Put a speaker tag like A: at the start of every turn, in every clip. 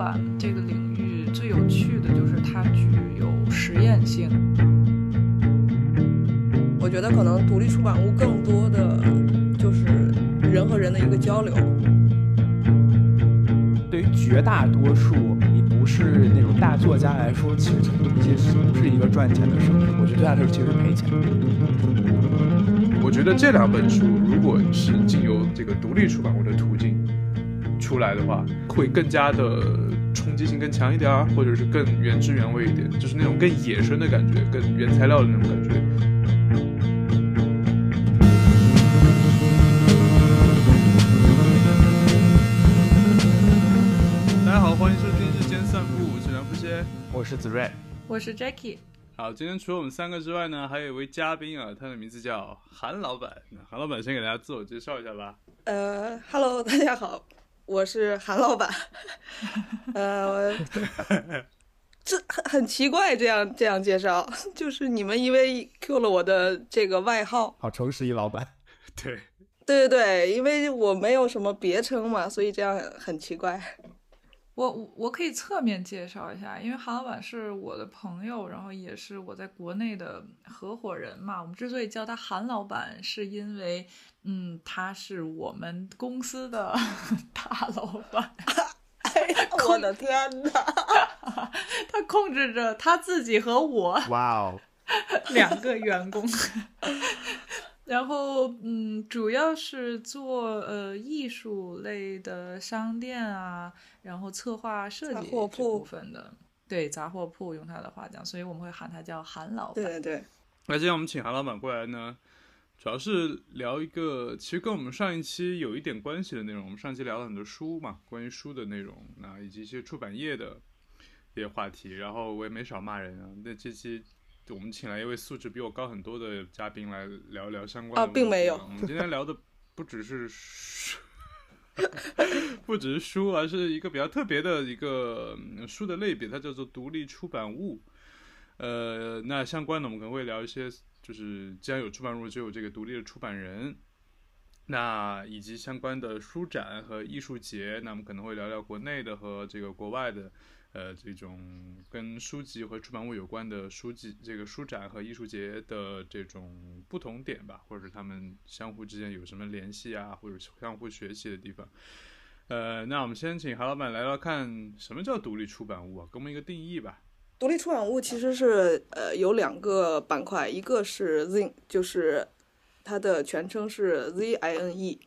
A: 版这个领域最有趣的就是它具有实验性。
B: 我觉得可能独立出版物更多的就是人和人的一个交流。
C: 对于绝大多数你不是那种大作家来说，其实这东西是不是一个赚钱的生意？我觉得对他来说其实是赔钱的。
D: 我觉得这两本书如果是经由这个独立出版物的途径出来的话，会更加的冲击性更强一点儿，或者是更原汁原味一点，就是那种更野生的感觉，更原材料的那种感觉。大家好，欢迎收听日间散步，我是梁福先。
C: 我是子睿，
A: 我是 Jackie，
D: 好，今天除了我们三个之外呢，还有一位嘉宾啊，他的名字叫韩老板。韩老板先给大家自我介绍一下吧。
B: 呃，Hello，大家好，我是韩老板。呃，这很很奇怪，这样这样介绍，就是你们因为 Q 了我的这个外号，
C: 好诚实一老板。
D: 对，
B: 对对对，因为我没有什么别称嘛，所以这样很奇怪。
A: 我我我可以侧面介绍一下，因为韩老板是我的朋友，然后也是我在国内的合伙人嘛。我们之所以叫他韩老板，是因为嗯，他是我们公司的 大老板。
B: 哎呀，我的天哪！
A: 他控制着他自己和我
C: 哇哦，
A: 两个员工，然后嗯，主要是做呃艺术类的商店啊，然后策划设计这
B: 货铺
A: 部分的，对杂货铺用他的话讲，所以我们会喊他叫韩老板。
B: 对对对，
D: 那今天我们请韩老板过来呢，主要是聊一个其实跟我们上一期有一点关系的内容。我们上期聊了很多书嘛，关于书的内容，那以及一些出版业的一些话题。然后我也没少骂人啊。那这期我们请来一位素质比我高很多的嘉宾来聊一聊相关的
B: 啊并没有
D: 我们今天聊的不只是书。不只是书，而是一个比较特别的一个嗯书的类别，它叫做独立出版物。呃，那相关的我们可能会聊一些，就是既然有出版物，就有这个独立的出版人，那以及相关的书展和艺术节，那我们可能会聊聊国内的和这个国外的，呃，这种跟书籍和出版物有关的书籍，这个书展和艺术节的这种不同点吧，或者是他们相互之间有什么联系啊，或者相互学习的地方。呃，那我们先请韩老板来聊看什么叫独立出版物啊，给我们一个定义吧。
B: 独立出版物其实是呃有两个板块，一个是 Zine，就是它的全称是 Z I N E，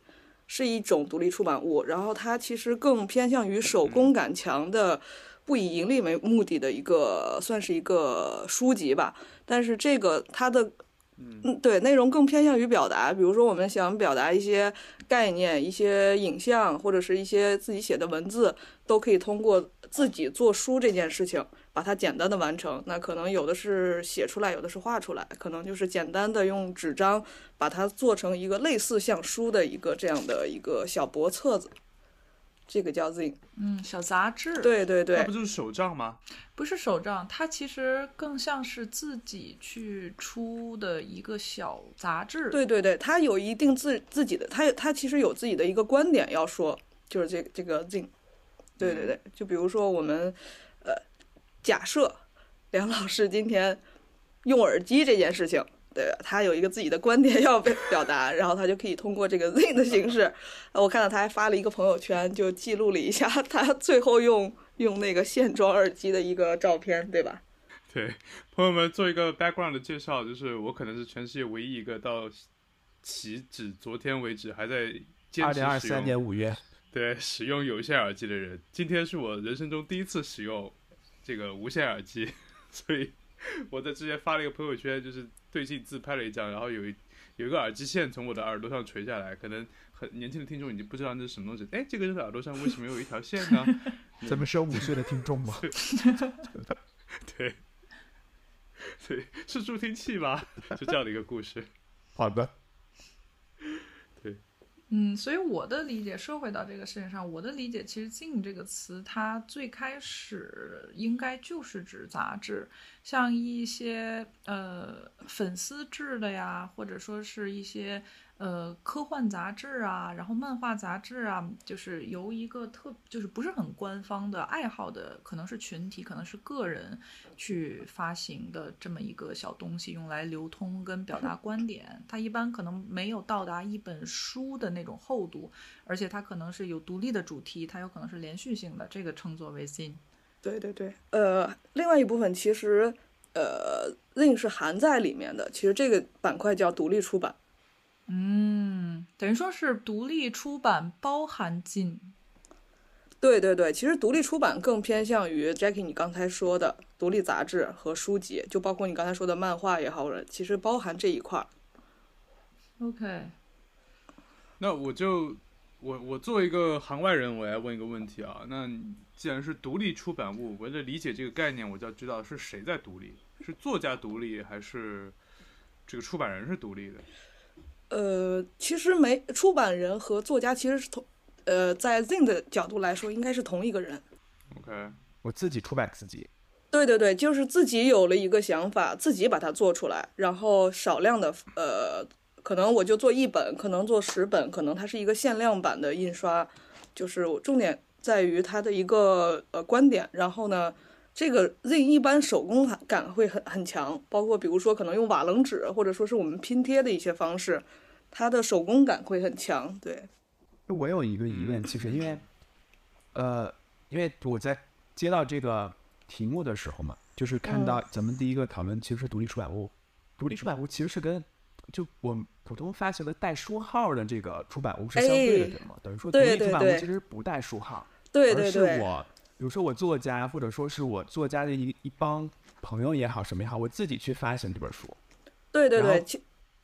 B: 是一种独立出版物，然后它其实更偏向于手工感强的。不以盈利为目的的一个，算是一个书籍吧。但是这个它的，嗯，对，内容更偏向于表达。比如说，我们想表达一些概念、一些影像，或者是一些自己写的文字，都可以通过自己做书这件事情，把它简单的完成。那可能有的是写出来，有的是画出来，可能就是简单的用纸张把它做成一个类似像书的一个这样的一个小薄册子。这个叫 Zine，
A: 嗯，小杂志，
B: 对对对
D: 那不，就是手账吗？
A: 不是手账，它其实更像是自己去出的一个小杂志。
B: 对对对，它有一定自自己的，他他其实有自己的一个观点要说，就是这这个 Zine，对对对，就比如说我们呃，假设梁老师今天用耳机这件事情。对他有一个自己的观点 要表表达，然后他就可以通过这个 Zine 的形式，呃我看到他还发了一个朋友圈，就记录了一下他最后用用那个线装耳机的一个照片，对吧？
D: 对，朋友们做一个 background 的介绍，就是我可能是全世界唯一一个到起止昨天为止还在坚持
C: 二零二三年五月，
D: 对使用有线耳机的人。今天是我人生中第一次使用这个无线耳机，所以 我在之前发了一个朋友圈，就是对镜自拍了一张，然后有一有一个耳机线从我的耳朵上垂下来，可能很年轻的听众已经不知道那是什么东西。哎，这个人的耳朵上为什么有一条线呢？
C: 咱们是有五岁的听众吗？
D: 对，对，是助听器吧？是这样的一个故事。
C: 好的，
A: 嗯，所以我的理解，说回到这个事情上，我的理解其实“进”这个词，它最开始应该就是指杂志，像一些呃粉丝制的呀，或者说是一些呃科幻杂志啊，然后漫画杂志啊，就是由一个特就是不是很官方的爱好的，可能是群体，可能是个人去发行的这么一个小东西，用来流通跟表达观点。它一般可能没有到达一本书的那种厚度，而且它可能是有独立的主题，它有可能是连续性的，这个称作为 zin。
B: 对对对，呃，另外一部分其实，呃，zin 是含在里面的。其实这个板块叫独立出版。
A: 嗯，等于说是独立出版包含进。
B: 对对对，其实独立出版更偏向于 Jackie 你刚才说的独立杂志和书籍，就包括你刚才说的漫画也好，其实包含这一块儿。
A: OK。
D: 那我就我我作为一个行外人，我来问一个问题啊。那既然是独立出版物，为了理解这个概念，我就要知道是谁在独立，是作家独立，还是这个出版人是独立的？
B: 呃，其实没出版人和作家其实是同，呃，在 Zin 的角度来说，应该是同一个人。
D: OK，
C: 我自己出版自己。
B: 对对对，就是自己有了一个想法，自己把它做出来，然后少量的，呃，可能我就做一本，可能做十本，可能它是一个限量版的印刷，就是重点在于它的一个呃观点。然后呢，这个 Zin 一般手工感会很很强，包括比如说可能用瓦楞纸，或者说是我们拼贴的一些方式。它的手工感会很强，对。
C: 我有一个疑问，其实因为，呃，因为我在接到这个题目的时候嘛，就是看到咱们第一个讨论其实是独立出版物，独立出版物其实是跟就我们普通发行的带书号的这个出版物是相对的，对吗？等于说独立出版物其实不带书号，
B: 对对对。
C: 而是我，比如说我作家，或者说是我作家的一一帮朋友也好，什么也好，我自己去发行这本书。
B: 对对对。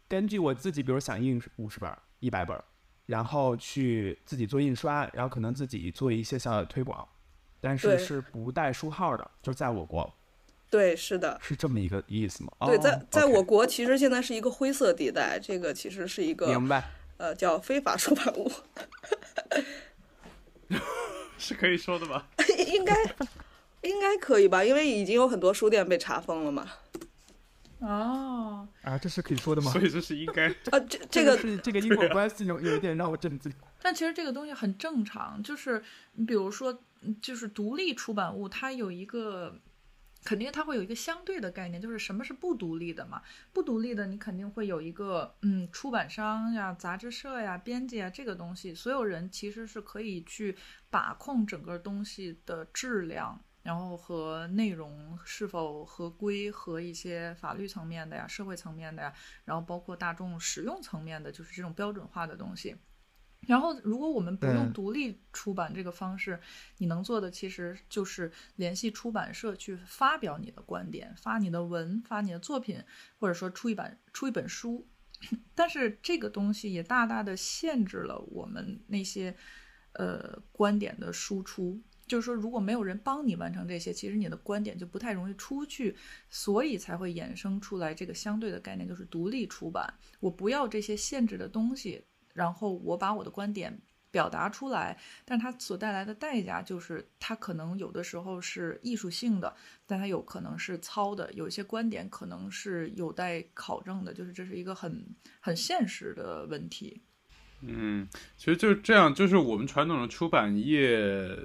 C: 根据我自己，比如想印五十本、一百本，然后去自己做印刷，然后可能自己做一些小小的推广，但是是不带书号的，就在我国。
B: 对，是的，
C: 是这么一个意思吗？
B: 对，在在我国其实现在是一个灰色地带，这个其实是一个
C: 明白，
B: 呃，叫非法出版物，
D: 是可以说的吧？
B: 应该应该可以吧？因为已经有很多书店被查封了嘛。
A: 哦，
C: 啊，这是可以说的吗？
D: 所以这是应该
B: 啊，这这个
C: 是这个因果关系有有一点让我震惊。
A: 但其实这个东西很正常，就是你比如说，就是独立出版物，它有一个肯定它会有一个相对的概念，就是什么是不独立的嘛？不独立的，你肯定会有一个嗯，出版商呀、杂志社呀、编辑啊，这个东西，所有人其实是可以去把控整个东西的质量。然后和内容是否合规，和一些法律层面的呀、社会层面的呀，然后包括大众使用层面的，就是这种标准化的东西。然后，如果我们不用独立出版这个方式，你能做的其实就是联系出版社去发表你的观点，发你的文，发你的作品，或者说出一版出一本书。但是这个东西也大大的限制了我们那些呃观点的输出。就是说，如果没有人帮你完成这些，其实你的观点就不太容易出去，所以才会衍生出来这个相对的概念，就是独立出版。我不要这些限制的东西，然后我把我的观点表达出来，但它所带来的代价就是，它可能有的时候是艺术性的，但它有可能是糙的，有一些观点可能是有待考证的，就是这是一个很很现实的问题。
D: 嗯，其实就是这样，就是我们传统的出版业。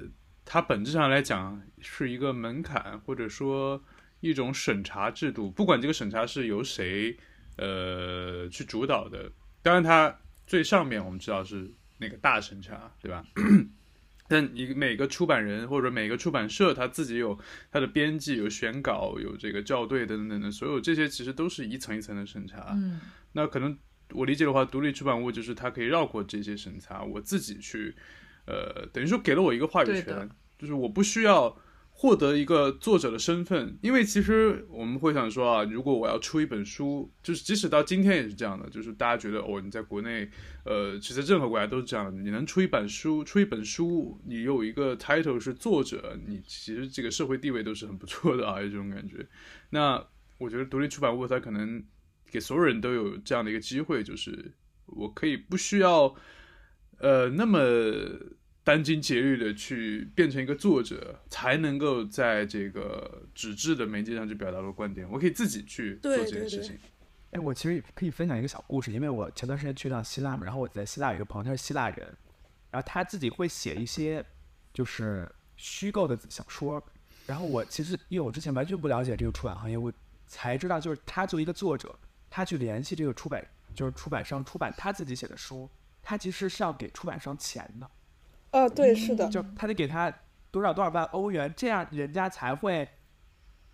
D: 它本质上来讲是一个门槛，或者说一种审查制度。不管这个审查是由谁，呃，去主导的。当然，它最上面我们知道是那个大审查，对吧？但你每个出版人或者每个出版社，他自己有他的编辑、有选稿、有这个校对等等等等，所有这些其实都是一层一层的审查。
A: 嗯，
D: 那可能我理解的话，独立出版物就是它可以绕过这些审查，我自己去。呃，等于说给了我一个话语权，就是我不需要获得一个作者的身份，因为其实我们会想说啊，如果我要出一本书，就是即使到今天也是这样的，就是大家觉得哦，你在国内，呃，其实任何国家都是这样的，你能出一本书，出一本书，你有一个 title 是作者，你其实这个社会地位都是很不错的啊，这种感觉。那我觉得独立出版物它可能给所有人都有这样的一个机会，就是我可以不需要。呃，那么殚精竭虑的去变成一个作者，才能够在这个纸质的媒介上去表达的观点。我可以自己去做这件事情。
C: 哎，我其实可以分享一个小故事，因为我前段时间去趟希腊嘛，然后我在希腊有一个朋友，他是希腊人，然后他自己会写一些就是虚构的小说，然后我其实因为我之前完全不了解这个出版行业，我才知道就是他作为一个作者，他去联系这个出版就是出版商出版他自己写的书，他其实是要给出版商钱的，
B: 啊，对，是的，
C: 就他得给他多少多少万欧元，这样人家才会。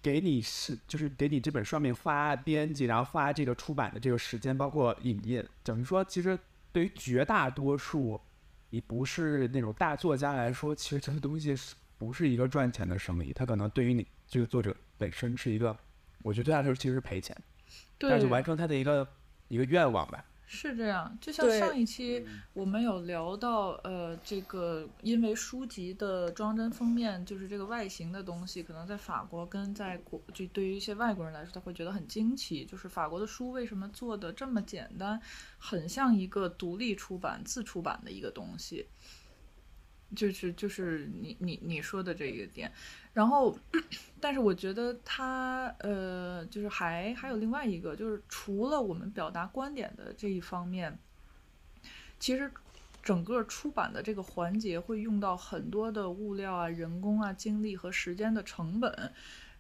C: 给你是就是给你这本书上面发编辑，然后发这个出版的这个时间，包括影印，等于说其实对于绝大多数你不是那种大作家来说，其实这个东西是不是一个赚钱的生意？他可能对于你这个作者本身是一个，我觉得对他来说其实是赔钱，但是完成他的一个一个愿望吧。
A: 是这样，就像上一期我们有聊到，呃，这个因为书籍的装帧封面就是这个外形的东西，可能在法国跟在国，就对于一些外国人来说，他会觉得很惊奇，就是法国的书为什么做的这么简单，很像一个独立出版、自出版的一个东西。就是就是你你你说的这一个点，然后，但是我觉得它呃，就是还还有另外一个，就是除了我们表达观点的这一方面，其实整个出版的这个环节会用到很多的物料啊、人工啊、精力和时间的成本，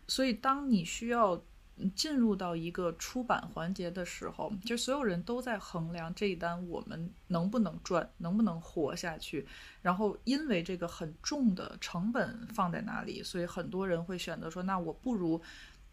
A: 所以当你需要。进入到一个出版环节的时候，就所有人都在衡量这一单我们能不能赚，能不能活下去。然后因为这个很重的成本放在那里，所以很多人会选择说，那我不如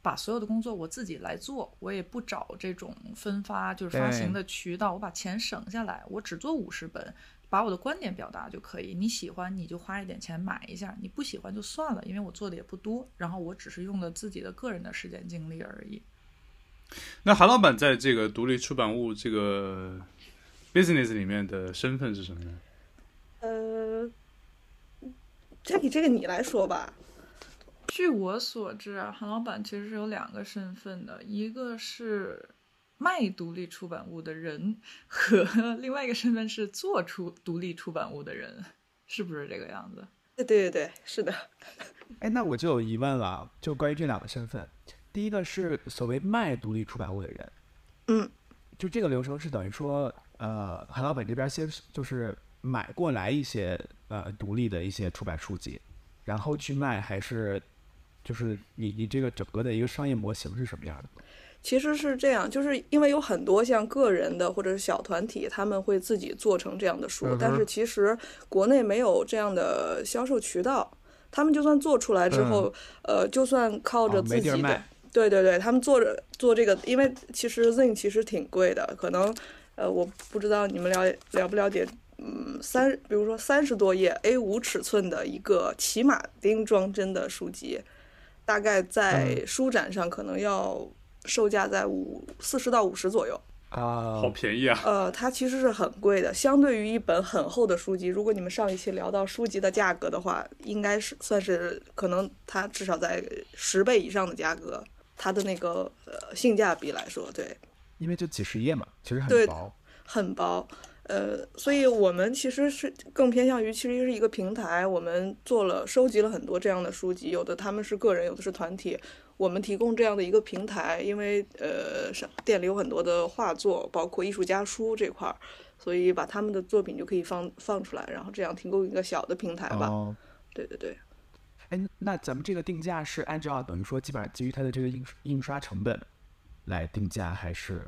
A: 把所有的工作我自己来做，我也不找这种分发就是发行的渠道，我把钱省下来，我只做五十本。把我的观点表达就可以，你喜欢你就花一点钱买一下，你不喜欢就算了，因为我做的也不多，然后我只是用了自己的个人的时间精力而已。
D: 那韩老板在这个独立出版物这个 business 里面的身份是什么呢？
B: 呃，Jackie，这个你来说吧。
A: 据我所知啊，韩老板其实是有两个身份的，一个是。卖独立出版物的人和另外一个身份是做出独立出版物的人，是不是这个样子？
B: 对对对，是的。
C: 哎，那我就有疑问了，就关于这两个身份，第一个是所谓卖独立出版物的人，
B: 嗯，
C: 就这个流程是等于说，呃，韩老板这边先就是买过来一些呃独立的一些出版书籍，然后去卖，还是就是你你这个整个的一个商业模型是什么样的？
B: 其实是这样，就是因为有很多像个人的或者是小团体，他们会自己做成这样的书，但是其实国内没有这样的销售渠道。他们就算做出来之后，呃，就算靠着自己的，对对对，他们做着做这个，因为其实 Zing 其实挺贵的，可能呃，我不知道你们了了不了解，嗯，三比如说三十多页 A 五尺寸的一个骑马钉装帧的书籍，大概在书展上可能要。售价在五四十到五十左右
C: 啊，
D: 好便宜啊！
B: 呃，它其实是很贵的，相对于一本很厚的书籍。如果你们上一期聊到书籍的价格的话，应该是算是可能它至少在十倍以上的价格，它的那个呃性价比来说，对，
C: 因为就几十页嘛，其实很薄，
B: 很薄。呃，所以我们其实是更偏向于，其实是一个平台，我们做了收集了很多这样的书籍，有的他们是个人，有的是团体。我们提供这样的一个平台，因为呃，店里有很多的画作，包括艺术家书这块儿，所以把他们的作品就可以放放出来，然后这样提供一个小的平台吧。
C: 哦，
B: 对对对。
C: 哎，那咱们这个定价是按照等于说基本上基于它的这个印印刷成本来定价，还是？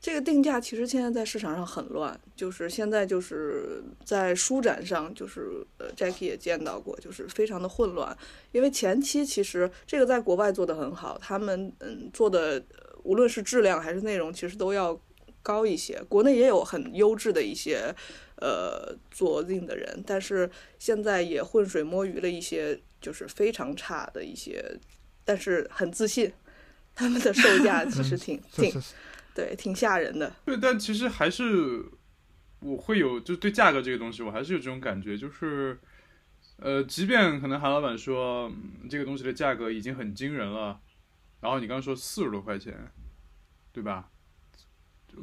B: 这个定价其实现在在市场上很乱，就是现在就是在书展上，就是呃，Jackie 也见到过，就是非常的混乱。因为前期其实这个在国外做的很好，他们嗯做的无论是质量还是内容，其实都要高一些。国内也有很优质的一些呃做 Z 的人，但是现在也浑水摸鱼了一些，就是非常差的一些，但是很自信，他们的售价其实挺挺。对，挺吓人的。
D: 对，但其实还是我会有，就对价格这个东西，我还是有这种感觉，就是，呃，即便可能韩老板说这个东西的价格已经很惊人了，然后你刚刚说四十多块钱，对吧？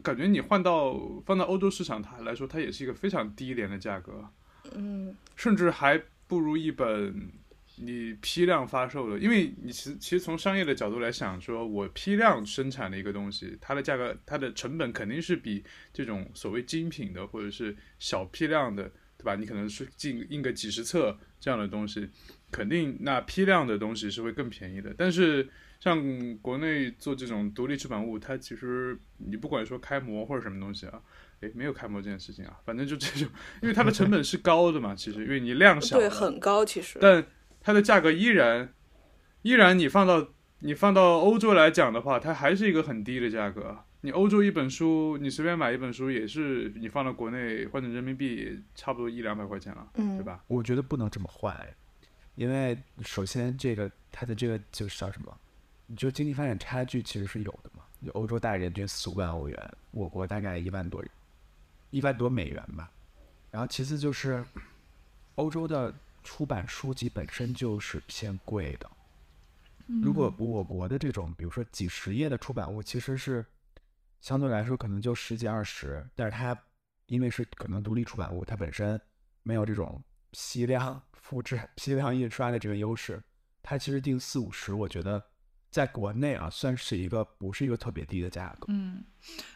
D: 感觉你换到放到欧洲市场，它来说，它也是一个非常低廉的价格，
B: 嗯，
D: 甚至还不如一本你批量发售的，因为你其实其实从商业的角度来想，说我批量生产的一个东西，它的价格、它的成本肯定是比这种所谓精品的或者是小批量的，对吧？你可能是进印个几十册这样的东西，肯定那批量的东西是会更便宜的。但是像国内做这种独立出版物，它其实你不管说开模或者什么东西啊。诶，没有开模这件事情啊，反正就这种，因为它的成本是高的嘛，其实因为你量小，
B: 对，很高其实，
D: 但它的价格依然，依然你放到你放到欧洲来讲的话，它还是一个很低的价格。你欧洲一本书，你随便买一本书也是你放到国内换成人民币差不多一两百块钱了，
B: 嗯，
D: 对吧？
C: 我觉得不能这么换，因为首先这个它的这个就是叫什么，你就经济发展差距其实是有的嘛。就欧洲大人均四五万欧元，我国大概一万多一万多美元吧，然后其次就是欧洲的出版书籍本身就是偏贵的。如果我国的这种，比如说几十页的出版物，其实是相对来说可能就十几二十，但是它因为是可能独立出版物，它本身没有这种批量复制、批量印刷的这个优势，它其实定四五十，我觉得在国内啊算是一个不是一个特别低的价格。
A: 嗯，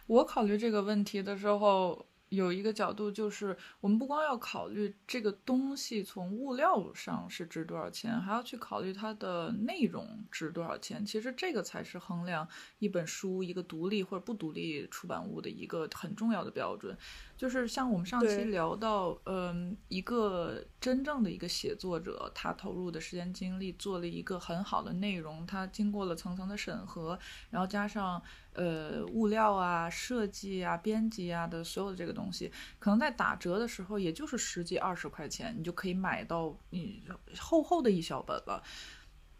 A: 我考虑这个问题的时候。有一个角度就是，我们不光要考虑这个东西从物料上是值多少钱，还要去考虑它的内容值多少钱。其实这个才是衡量一本书、一个独立或者不独立出版物的一个很重要的标准。就是像我们上期聊到，嗯，一个真正的一个写作者，他投入的时间精力做了一个很好的内容，他经过了层层的审核，然后加上呃物料啊、设计啊、编辑啊的所有的这个东西，可能在打折的时候也就是十几二十块钱，你就可以买到你厚厚的一小本了。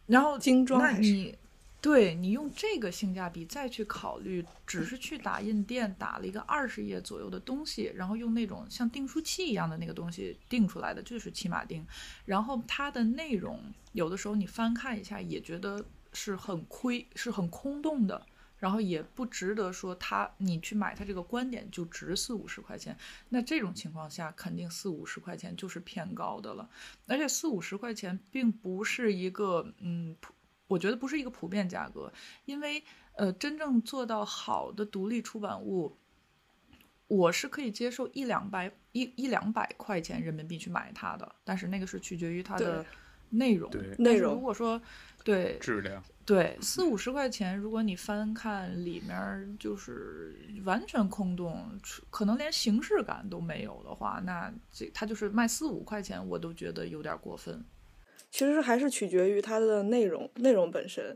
A: 然后
B: 精装，
A: 那你。对你用这个性价比再去考虑，只是去打印店打了一个二十页左右的东西，然后用那种像订书器一样的那个东西订出来的，就是骑马订。然后它的内容有的时候你翻看一下也觉得是很亏，是很空洞的，然后也不值得说它你去买它这个观点就值四五十块钱。那这种情况下，肯定四五十块钱就是偏高的了。而且四五十块钱并不是一个嗯。我觉得不是一个普遍价格，因为呃，真正做到好的独立出版物，我是可以接受一两百一一两百块钱人民币去买它的，但是那个是取决于它的内容。
B: 内容
A: 如果说对
D: 质量
A: 对四五十块钱，如果你翻看里面就是完全空洞，可能连形式感都没有的话，那这它就是卖四五块钱，我都觉得有点过分。
B: 其实还是取决于它的内容，内容本身。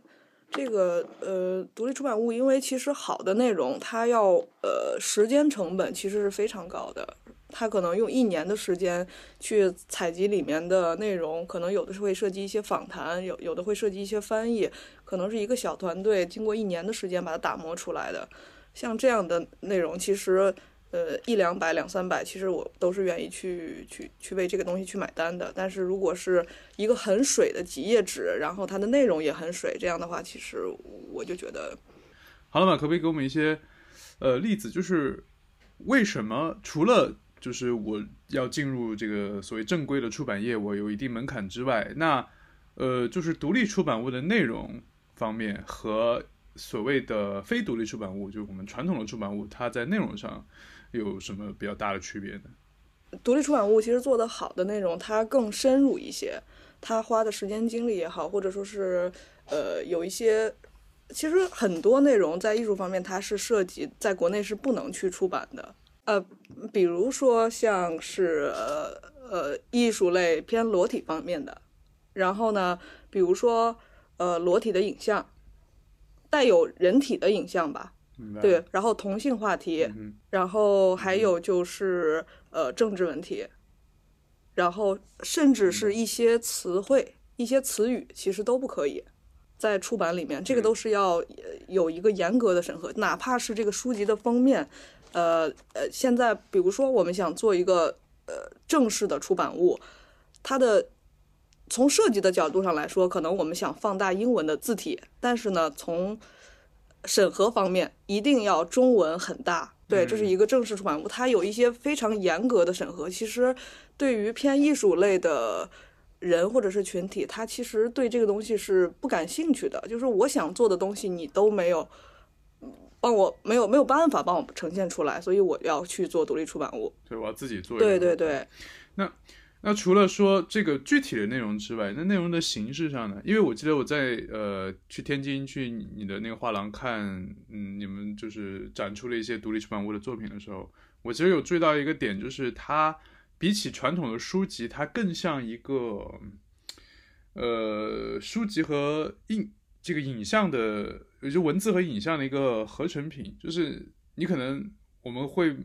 B: 这个呃，独立出版物，因为其实好的内容，它要呃时间成本其实是非常高的。它可能用一年的时间去采集里面的内容，可能有的是会涉及一些访谈，有有的会涉及一些翻译，可能是一个小团队经过一年的时间把它打磨出来的。像这样的内容，其实。呃，一两百、两三百，其实我都是愿意去去去为这个东西去买单的。但是如果是一个很水的几页纸，然后它的内容也很水，这样的话，其实我就觉得，
D: 好了嘛，可不可以给我们一些呃例子？就是为什么除了就是我要进入这个所谓正规的出版业，我有一定门槛之外，那呃，就是独立出版物的内容方面和所谓的非独立出版物，就是我们传统的出版物，它在内容上。有什么比较大的区别呢？
B: 独立出版物其实做得好的内容，它更深入一些，它花的时间精力也好，或者说是呃有一些，其实很多内容在艺术方面它是涉及在国内是不能去出版的，呃，比如说像是呃呃艺术类偏裸体方面的，然后呢，比如说呃裸体的影像，带有人体的影像吧。对，然后同性话题，然后还有就是呃政治问题，然后甚至是一些词汇、一些词语，其实都不可以在出版里面。这个都是要有一个严格的审核，哪怕是这个书籍的封面，呃呃，现在比如说我们想做一个呃正式的出版物，它的从设计的角度上来说，可能我们想放大英文的字体，但是呢，从审核方面一定要中文很大，对，这是一个正式出版物，它有一些非常严格的审核。其实，对于偏艺术类的人或者是群体，他其实对这个东西是不感兴趣的，就是我想做的东西你都没有帮我没有没有办法帮我呈现出来，所以我要去做独立出版物。
D: 对，我要自己做。
B: 对对对。
D: 那那除了说这个具体的内容之外，那内容的形式上呢？因为我记得我在呃去天津去你的那个画廊看，嗯，你们就是展出了一些独立出版物的作品的时候，我其实有注意到一个点，就是它比起传统的书籍，它更像一个呃书籍和影这个影像的，也就文字和影像的一个合成品。就是你可能我们会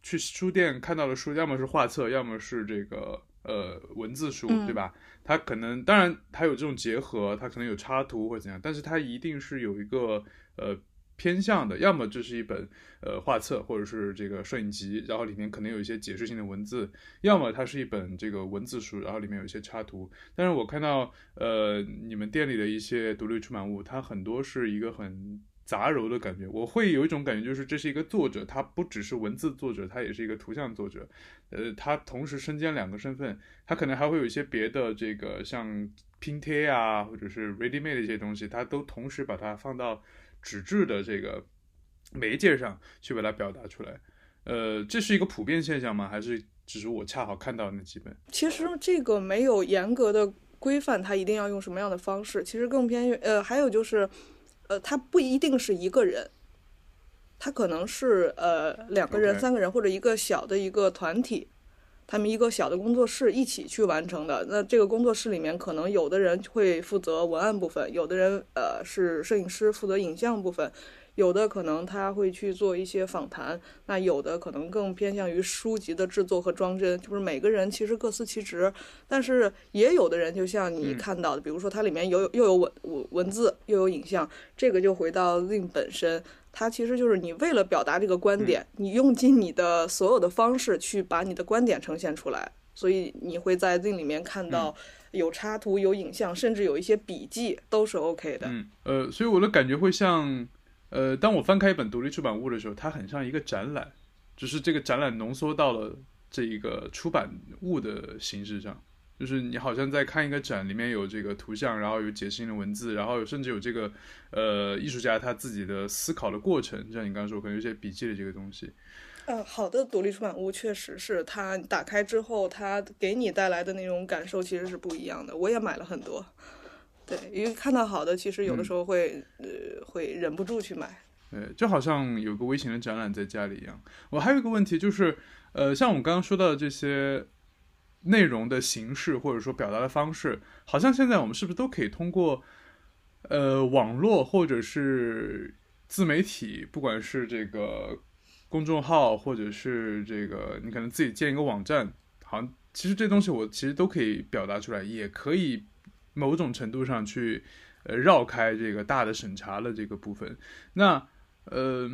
D: 去书店看到的书，要么是画册，要么是这个。呃，文字书对吧？它可能当然它有这种结合，它可能有插图或者怎样，但是它一定是有一个呃偏向的，要么这是一本呃画册，或者是这个摄影集，然后里面可能有一些解释性的文字，要么它是一本这个文字书，然后里面有一些插图。但是我看到呃你们店里的一些独立出版物，它很多是一个很。杂糅的感觉，我会有一种感觉，就是这是一个作者，他不只是文字作者，他也是一个图像作者，呃，他同时身兼两个身份，他可能还会有一些别的这个像拼贴啊，或者是 ready made 的一些东西，他都同时把它放到纸质的这个媒介上去把它表达出来，呃，这是一个普遍现象吗？还是只是我恰好看到那几本？
B: 其实这个没有严格的规范，他一定要用什么样的方式，其实更偏呃，还有就是。呃，他不一定是一个人，他可能是呃两个人、三个人或者一个小的一个团体，他们一个小的工作室一起去完成的。那这个工作室里面，可能有的人会负责文案部分，有的人呃是摄影师负责影像部分。有的可能他会去做一些访谈，那有的可能更偏向于书籍的制作和装帧，就是每个人其实各司其职。但是也有的人，就像你看到的，比如说它里面有又有文文文字，又有影像，这个就回到 z i n 本身，它其实就是你为了表达这个观点，你用尽你的所有的方式去把你的观点呈现出来，所以你会在 z i n 里面看到有插图、有影像，甚至有一些笔记，都是 OK 的。
D: 嗯，呃，所以我的感觉会像。呃，当我翻开一本独立出版物的时候，它很像一个展览，只是这个展览浓缩到了这一个出版物的形式上，就是你好像在看一个展，里面有这个图像，然后有解释性的文字，然后甚至有这个呃艺术家他自己的思考的过程，像你刚刚说可能有些笔记的这个东西。
B: 呃，好的独立出版物确实是它打开之后，它给你带来的那种感受其实是不一样的。我也买了很多。对，因为看到好的，其实有的时候会呃会忍不住去买。
D: 对，就好像有个微型的展览在家里一样。我还有一个问题就是，呃，像我们刚刚说到的这些内容的形式或者说表达的方式，好像现在我们是不是都可以通过呃网络或者是自媒体，不管是这个公众号或者是这个你可能自己建一个网站，好像其实这东西我其实都可以表达出来，也可以。某种程度上去，呃，绕开这个大的审查的这个部分。那，呃，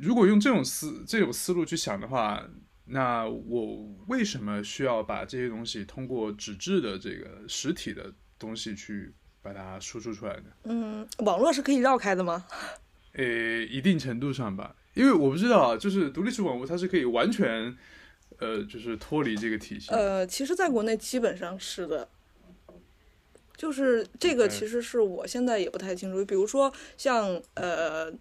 D: 如果用这种思这种思路去想的话，那我为什么需要把这些东西通过纸质的这个实体的东西去把它输出出来呢？
B: 嗯，网络是可以绕开的吗？
D: 呃，一定程度上吧，因为我不知道啊，就是独立式网络它是可以完全，呃，就是脱离这个体系。
B: 呃，其实，在国内基本上是的。就是这个，其实是我现在也不太清楚。比如说，像呃，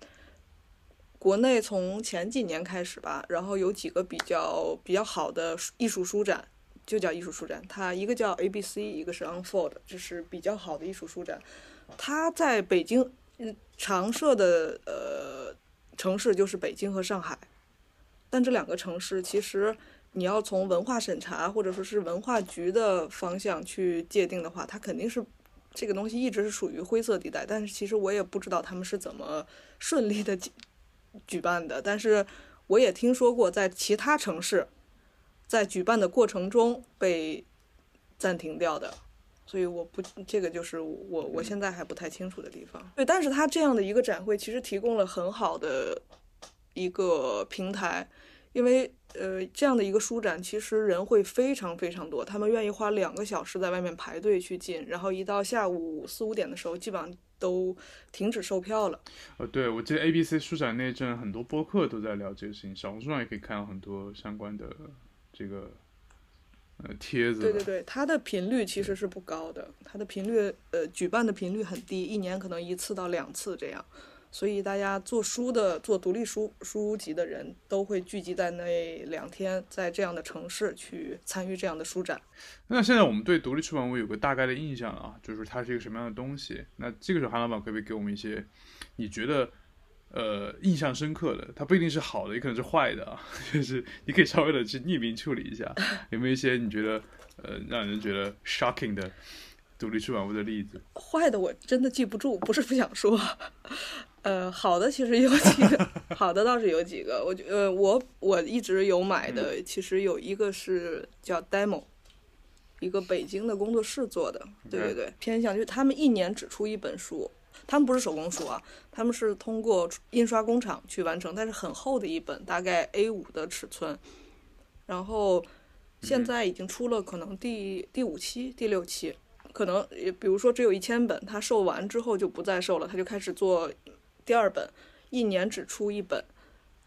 B: 国内从前几年开始吧，然后有几个比较比较好的艺术书展，就叫艺术书展。它一个叫 A B C，一个是 Unfold，就是比较好的艺术书展。它在北京常设的呃城市就是北京和上海，但这两个城市其实。你要从文化审查或者说是文化局的方向去界定的话，它肯定是这个东西一直是属于灰色地带。但是其实我也不知道他们是怎么顺利的举办的。但是我也听说过在其他城市在举办的过程中被暂停掉的，所以我不这个就是我我现在还不太清楚的地方。对，但是它这样的一个展会其实提供了很好的一个平台。因为呃，这样的一个书展，其实人会非常非常多，他们愿意花两个小时在外面排队去进，然后一到下午四五点的时候，基本上都停止售票了。
D: 呃，对，我记得 A B C 书展那阵，很多播客都在聊这个事情，小红书上也可以看到很多相关的这个呃帖子。
B: 对对对，它的频率其实是不高的，它的频率呃举办的频率很低，一年可能一次到两次这样。所以大家做书的、做独立书书籍的人都会聚集在那两天，在这样的城市去参与这样的书展。
D: 那现在我们对独立出版物有个大概的印象了啊，就是它是一个什么样的东西。那这个时候韩老板可不可以给我们一些你觉得呃印象深刻的？它不一定是好的，也可能是坏的啊，就是你可以稍微的去匿名处理一下，有没有一些你觉得呃让人觉得 shocking 的独立出版物的例子？
B: 坏的我真的记不住，不是不想说。呃，好的其实有几个，好的倒是有几个。我觉呃，我我一直有买的，其实有一个是叫 Demo，一个北京的工作室做的。对对对，偏向就是他们一年只出一本书，他们不是手工书啊，他们是通过印刷工厂去完成，但是很厚的一本，大概 A 五的尺寸。然后现在已经出了可能第第五期、第六期，可能也比如说只有一千本，他售完之后就不再售了，他就开始做。第二本，一年只出一本，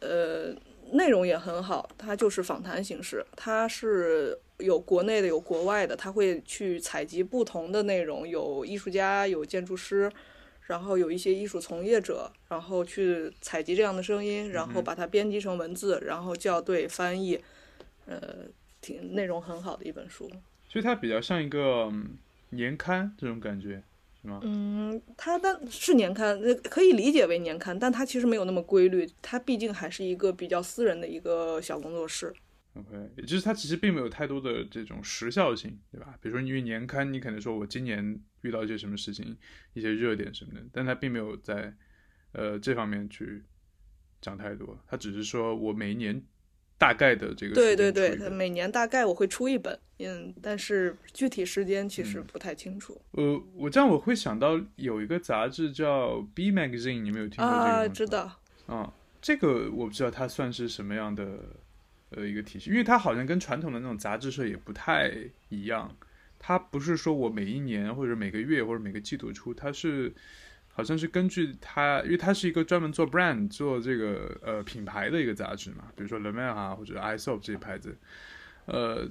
B: 呃，内容也很好，它就是访谈形式，它是有国内的有国外的，他会去采集不同的内容，有艺术家，有建筑师，然后有一些艺术从业者，然后去采集这样的声音，然后把它编辑成文字，然后校对翻译，呃，挺内容很好的一本书，
D: 所以它比较像一个年刊这种感觉。
B: 嗯，它但是年刊，可以理解为年刊，但它其实没有那么规律，它毕竟还是一个比较私人的一个小工作室。
D: OK，也就是它其实并没有太多的这种时效性，对吧？比如说因为年刊，你可能说我今年遇到一些什么事情，一些热点什么的，但它并没有在呃这方面去讲太多，它只是说我每一年。大概的这个
B: 对对对，他每年大概我会出一本，嗯，但是具体时间其实不太清楚。
D: 呃，我这样我会想到有一个杂志叫《B Magazine》，你没有听过这个
B: 啊，知道。
D: 啊，这个我不知道它算是什么样的呃一个体系，因为它好像跟传统的那种杂志社也不太一样。它不是说我每一年或者每个月或者每个季度出，它是。好像是根据它，因为它是一个专门做 brand 做这个呃品牌的一个杂志嘛，比如说 Le Mer 啊或者 Isop 这些牌子，呃，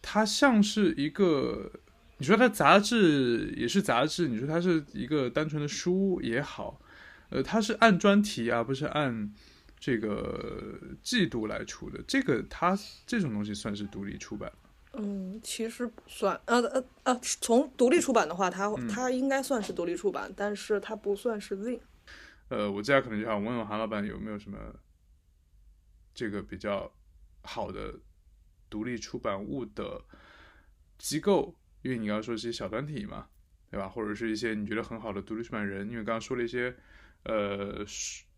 D: 它像是一个，你说它杂志也是杂志，你说它是一个单纯的书也好，呃，它是按专题啊，不是按这个季度来出的，这个它这种东西算是独立出版。
B: 嗯，其实不算，呃呃呃，从独立出版的话，它它应该算是独立出版，但是它不算是 Z。
D: 呃，我接下来可能就想问问韩老板有没有什么这个比较好的独立出版物的机构，因为你刚刚说是一些小团体嘛，对吧？或者是一些你觉得很好的独立出版人，因为刚刚说了一些呃。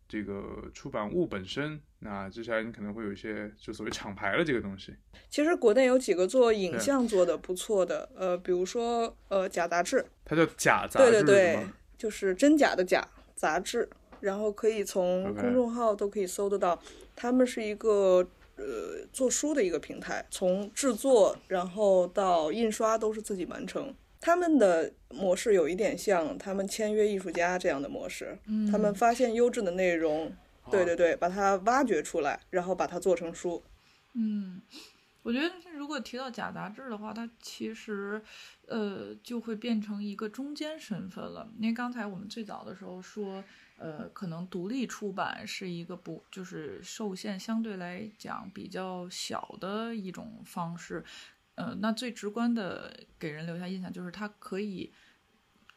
D: 这个出版物本身，那接下来你可能会有一些就所谓厂牌的这个东西。
B: 其实国内有几个做影像做的不错的，呃，比如说呃假杂志，
D: 它叫假杂志，
B: 对对对，就是真假的假杂志，然后可以从公众号都可以搜得到。他们是一个呃做书的一个平台，从制作然后到印刷都是自己完成。他们的模式有一点像他们签约艺术家这样的模式，他们发现优质的内容，对对对，把它挖掘出来，然后把它做成书。
A: 嗯，我觉得如果提到假杂志的话，它其实呃就会变成一个中间身份了。因为刚才我们最早的时候说，呃，可能独立出版是一个不就是受限相对来讲比较小的一种方式。呃，那最直观的给人留下印象就是它可以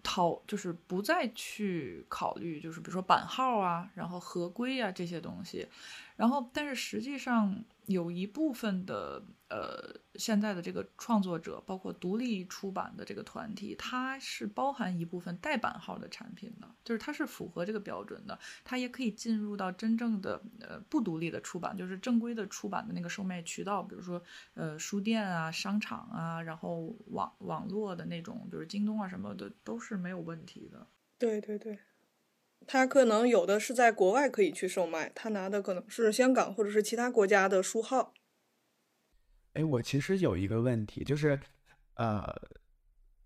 A: 讨，就是不再去考虑，就是比如说版号啊，然后合规啊这些东西，然后但是实际上。有一部分的呃，现在的这个创作者，包括独立出版的这个团体，它是包含一部分带版号的产品的，就是它是符合这个标准的，它也可以进入到真正的呃不独立的出版，就是正规的出版的那个售卖渠道，比如说呃书店啊、商场啊，然后网网络的那种，比如京东啊什么的，都是没有问题的。
B: 对对对。他可能有的是在国外可以去售卖，他拿的可能是香港或者是其他国家的书号。
C: 哎，我其实有一个问题，就是，呃，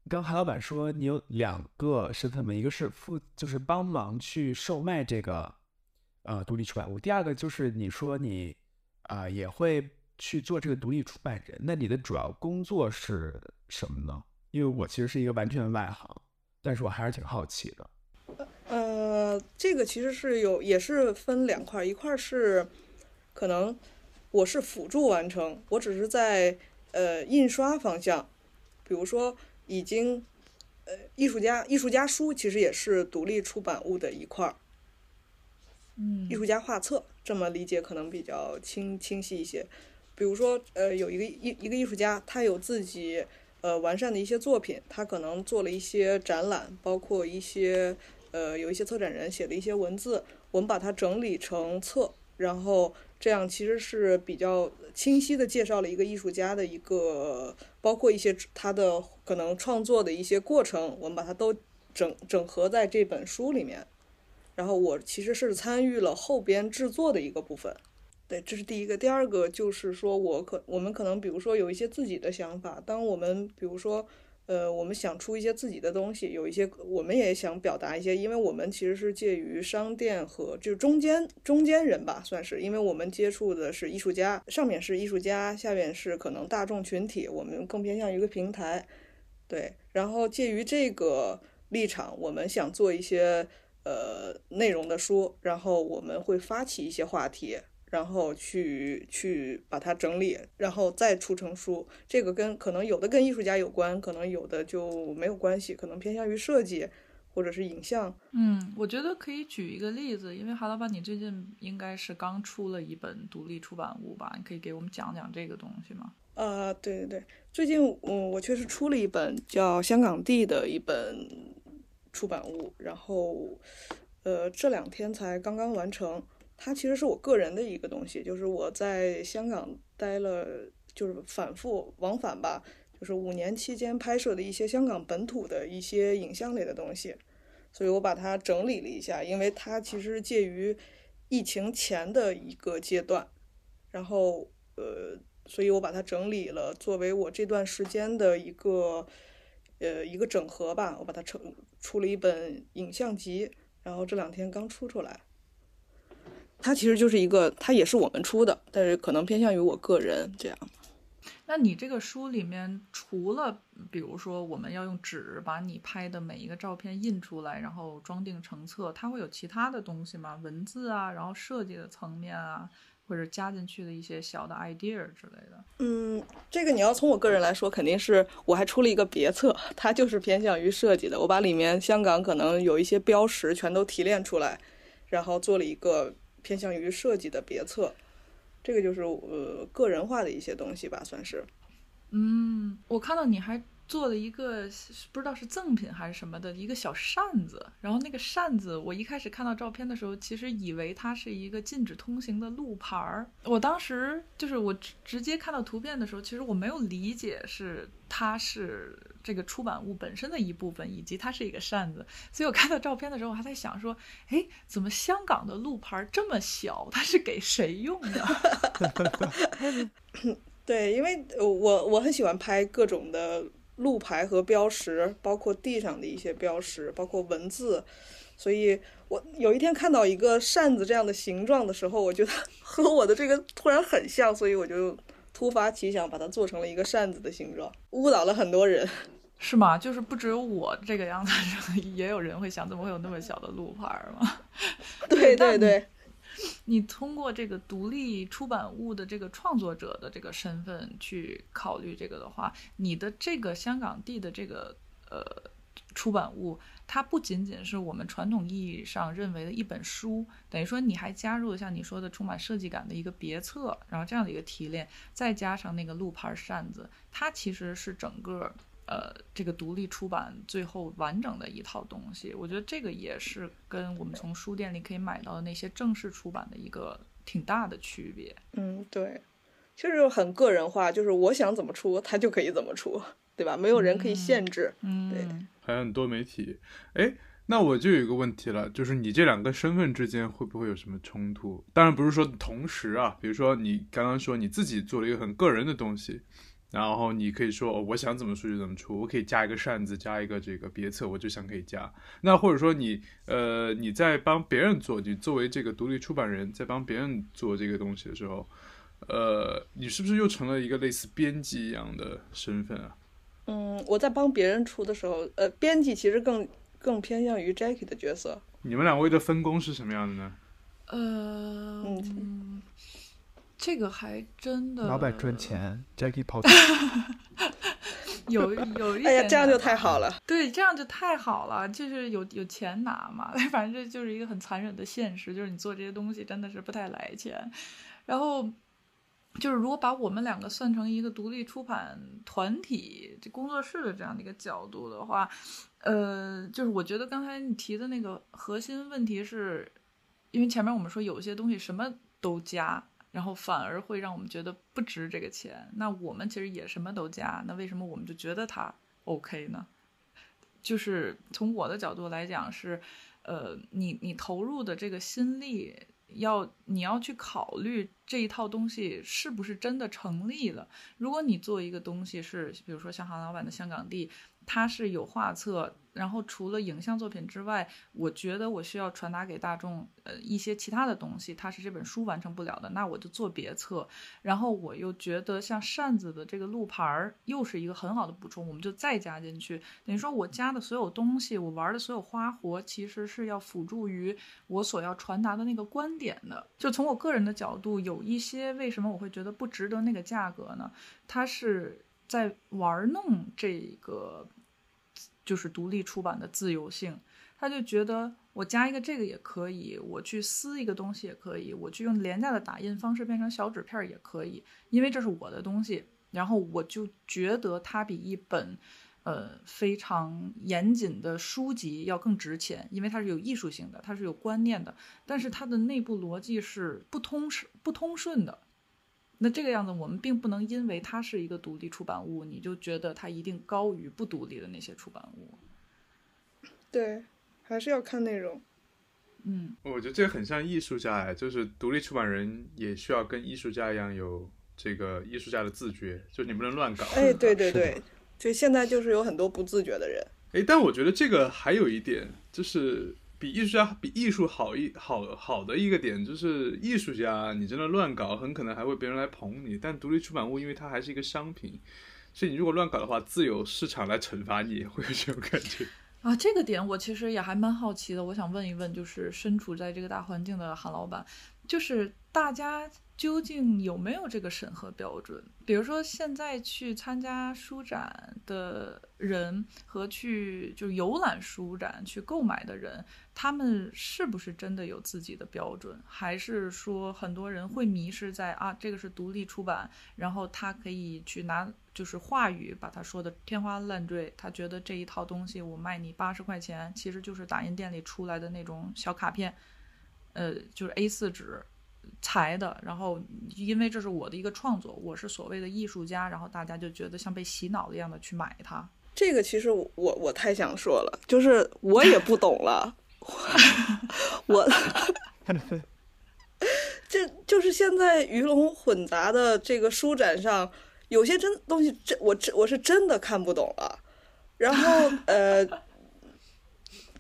C: 刚韩老板说你有两个身份嘛，一个是负，就是帮忙去售卖这个，呃，独立出版物；第二个就是你说你，啊，也会去做这个独立出版人，那你的主要工作是什么呢？因为我其实是一个完全外行，但是我还是挺好奇的。
B: 呃，这个其实是有，也是分两块，一块是可能我是辅助完成，我只是在呃印刷方向，比如说已经呃艺术家艺术家书其实也是独立出版物的一块儿，
A: 嗯
B: 艺术家画册这么理解可能比较清清晰一些。比如说呃有一个艺一个艺术家，他有自己呃完善的一些作品，他可能做了一些展览，包括一些。呃，有一些策展人写的一些文字，我们把它整理成册，然后这样其实是比较清晰的介绍了一个艺术家的一个，包括一些他的可能创作的一些过程，我们把它都整整合在这本书里面。然后我其实是参与了后边制作的一个部分。对，这是第一个。第二个就是说我可我们可能比如说有一些自己的想法，当我们比如说。呃，我们想出一些自己的东西，有一些我们也想表达一些，因为我们其实是介于商店和就中间中间人吧，算是，因为我们接触的是艺术家，上面是艺术家，下面是可能大众群体，我们更偏向于一个平台，对，然后介于这个立场，我们想做一些呃内容的书，然后我们会发起一些话题。然后去去把它整理，然后再出成书。这个跟可能有的跟艺术家有关，可能有的就没有关系，可能偏向于设计或者是影像。
A: 嗯，我觉得可以举一个例子，因为韩老板，你最近应该是刚出了一本独立出版物吧？你可以给我们讲讲这个东西吗？
B: 呃，对对对，最近嗯，我确实出了一本叫《香港地》的一本出版物，然后呃这两天才刚刚完成。它其实是我个人的一个东西，就是我在香港待了，就是反复往返吧，就是五年期间拍摄的一些香港本土的一些影像类的东西，所以我把它整理了一下，因为它其实介于疫情前的一个阶段，然后呃，所以我把它整理了，作为我这段时间的一个呃一个整合吧，我把它成出了一本影像集，然后这两天刚出出来。它其实就是一个，它也是我们出的，但是可能偏向于我个人这样。
A: 那你这个书里面，除了比如说我们要用纸把你拍的每一个照片印出来，然后装订成册，它会有其他的东西吗？文字啊，然后设计的层面啊，或者加进去的一些小的 idea 之类的。
B: 嗯，这个你要从我个人来说，肯定是我还出了一个别册，它就是偏向于设计的。我把里面香港可能有一些标识全都提炼出来，然后做了一个。偏向于设计的别册，这个就是呃个人化的一些东西吧，算是。
A: 嗯，我看到你还做了一个不知道是赠品还是什么的一个小扇子，然后那个扇子我一开始看到照片的时候，其实以为它是一个禁止通行的路牌儿。我当时就是我直直接看到图片的时候，其实我没有理解是它是。这个出版物本身的一部分，以及它是一个扇子，所以我看到照片的时候，我还在想说，哎，怎么香港的路牌这么小？它是给谁用的？
B: 对，因为我我很喜欢拍各种的路牌和标识，包括地上的一些标识，包括文字，所以我有一天看到一个扇子这样的形状的时候，我觉得 和我的这个突然很像，所以我就。突发奇想，把它做成了一个扇子的形状，误导了很多人，
A: 是吗？就是不只有我这个样子，也有人会想，怎么会有那么小的路牌吗？
B: 对对对，
A: 你通过这个独立出版物的这个创作者的这个身份去考虑这个的话，你的这个香港地的这个呃出版物。它不仅仅是我们传统意义上认为的一本书，等于说你还加入了像你说的充满设计感的一个别册，然后这样的一个提炼，再加上那个路牌扇子，它其实是整个呃这个独立出版最后完整的一套东西。我觉得这个也是跟我们从书店里可以买到的那些正式出版的一个挺大的区别。
B: 嗯，对，就是很个人化，就是我想怎么出，它就可以怎么出，对吧？没有人可以限制。
A: 嗯，
B: 对。
D: 还有很多媒体，哎，那我就有一个问题了，就是你这两个身份之间会不会有什么冲突？当然不是说同时啊，比如说你刚刚说你自己做了一个很个人的东西，然后你可以说我想怎么出就怎么出，我可以加一个扇子，加一个这个别册，我就想可以加。那或者说你呃你在帮别人做，你作为这个独立出版人在帮别人做这个东西的时候，呃，你是不是又成了一个类似编辑一样的身份啊？
B: 嗯，我在帮别人出的时候，呃，编辑其实更更偏向于 Jackie 的角色。
D: 你们两位的分工是什么样的呢？
A: 呃，
B: 嗯
A: 这个还真的。
C: 老板赚钱，Jackie 跑。
A: 有有一
B: 哎呀，
A: 点
B: 这样就太好了。
A: 对，这样就太好了，就是有有钱拿嘛。反正这就是一个很残忍的现实，就是你做这些东西真的是不太来钱。然后就是如果把我们两个算成一个独立出版团体、这工作室的这样的一个角度的话，呃，就是我觉得刚才你提的那个核心问题是，因为前面我们说有些东西什么都加。然后反而会让我们觉得不值这个钱。那我们其实也什么都加，那为什么我们就觉得它 OK 呢？就是从我的角度来讲是，呃，你你投入的这个心力，要你要去考虑这一套东西是不是真的成立了。如果你做一个东西是，比如说像韩老板的《香港地》，它是有画册，然后除了影像作品之外，我觉得我需要传达给大众呃一些其他的东西，它是这本书完成不了的，那我就做别册。然后我又觉得像扇子的这个路牌儿又是一个很好的补充，我们就再加进去。等于说我加的所有东西，我玩的所有花活，其实是要辅助于我所要传达的那个观点的。就从我个人的角度，有一些为什么我会觉得不值得那个价格呢？它是在玩弄这个就是独立出版的自由性，他就觉得我加一个这个也可以，我去撕一个东西也可以，我去用廉价的打印方式变成小纸片也可以，因为这是我的东西，然后我就觉得它比一本。呃，非常严谨的书籍要更值钱，因为它是有艺术性的，它是有观念的，但是它的内部逻辑是不通不通顺的。那这个样子，我们并不能因为它是一个独立出版物，你就觉得它一定高于不独立的那些出版物。
B: 对，还是要看内容。
A: 嗯，
D: 我觉得这个很像艺术家哎，就是独立出版人也需要跟艺术家一样有这个艺术家的自觉，就你不能乱搞。
B: 哎，对对对，就现在就是有很多不自觉的人。
D: 哎，但我觉得这个还有一点，就是比艺术家比艺术好一好好的一个点，就是艺术家你真的乱搞，很可能还会别人来捧你。但独立出版物，因为它还是一个商品，所以你如果乱搞的话，自有市场来惩罚你，会有这种感觉。
A: 啊，这个点我其实也还蛮好奇的，我想问一问，就是身处在这个大环境的韩老板，就是大家究竟有没有这个审核标准？比如说现在去参加书展的人和去就游览书展去购买的人，他们是不是真的有自己的标准？还是说很多人会迷失在啊，这个是独立出版，然后他可以去拿就是话语把它说的天花乱坠，他觉得这一套东西我卖你八十块钱，其实就是打印店里出来的那种小卡片，呃，就是 A 4纸裁的，然后因为这是我的一个创作，我是所谓的艺术家，然后大家就觉得像被洗脑一样的去买它。
B: 这个其实我我我太想说了，就是我也不懂了，我 这就是现在鱼龙混杂的这个书展上，有些真东西真我真我是真的看不懂了。然后呃，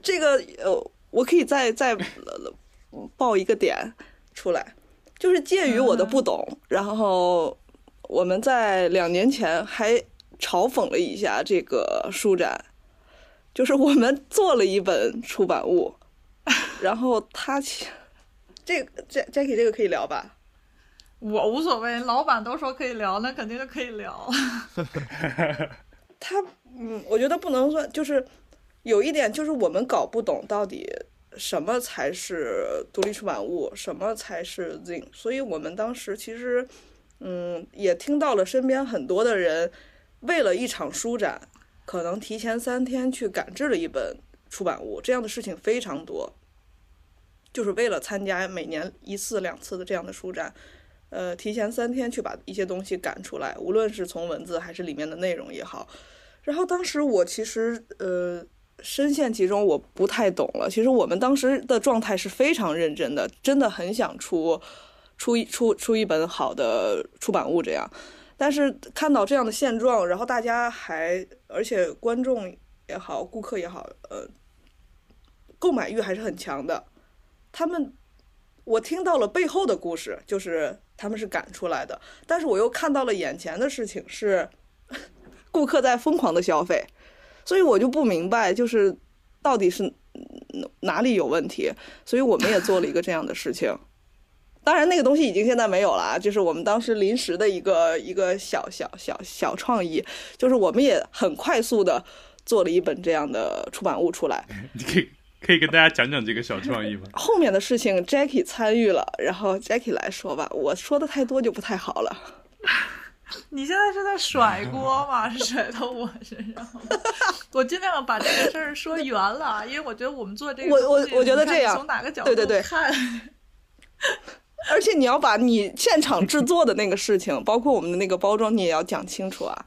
B: 这个呃，我可以再再呃报一个点出来，就是介于我的不懂，然后我们在两年前还嘲讽了一下这个书展，就是我们做了一本出版物，然后他其这个 J Jackie 这个可以聊吧？
A: 我无所谓，老板都说可以聊，那肯定就可以聊。
B: 他嗯，我觉得不能算，就是有一点就是我们搞不懂到底什么才是独立出版物，什么才是 Zin 所以我们当时其实嗯也听到了身边很多的人为了一场书展，可能提前三天去赶制了一本出版物，这样的事情非常多，就是为了参加每年一次两次的这样的书展。呃，提前三天去把一些东西赶出来，无论是从文字还是里面的内容也好。然后当时我其实呃深陷其中，我不太懂了。其实我们当时的状态是非常认真的，真的很想出出一出出一本好的出版物这样。但是看到这样的现状，然后大家还而且观众也好，顾客也好，呃，购买欲还是很强的。他们我听到了背后的故事，就是他们是赶出来的。但是我又看到了眼前的事情是，顾客在疯狂的消费，所以我就不明白，就是到底是哪里有问题。所以我们也做了一个这样的事情。当然，那个东西已经现在没有了啊，就是我们当时临时的一个一个小小小小创意，就是我们也很快速的做了一本这样的出版物出来。
D: 你可以可以跟大家讲讲这个小创意吗？
B: 后面的事情 Jackie 参与了，然后 Jackie 来说吧，我说的太多就不太好了。
A: 你现在是在甩锅吗？是甩到我身上？我尽量把这个事儿说圆了，因为我觉得我们做这个
B: 我我我觉得这样
A: 从哪个角
B: 对对对
A: 度看，
B: 而且你要把你现场制作的那个事情，包括我们的那个包装，你也要讲清楚啊。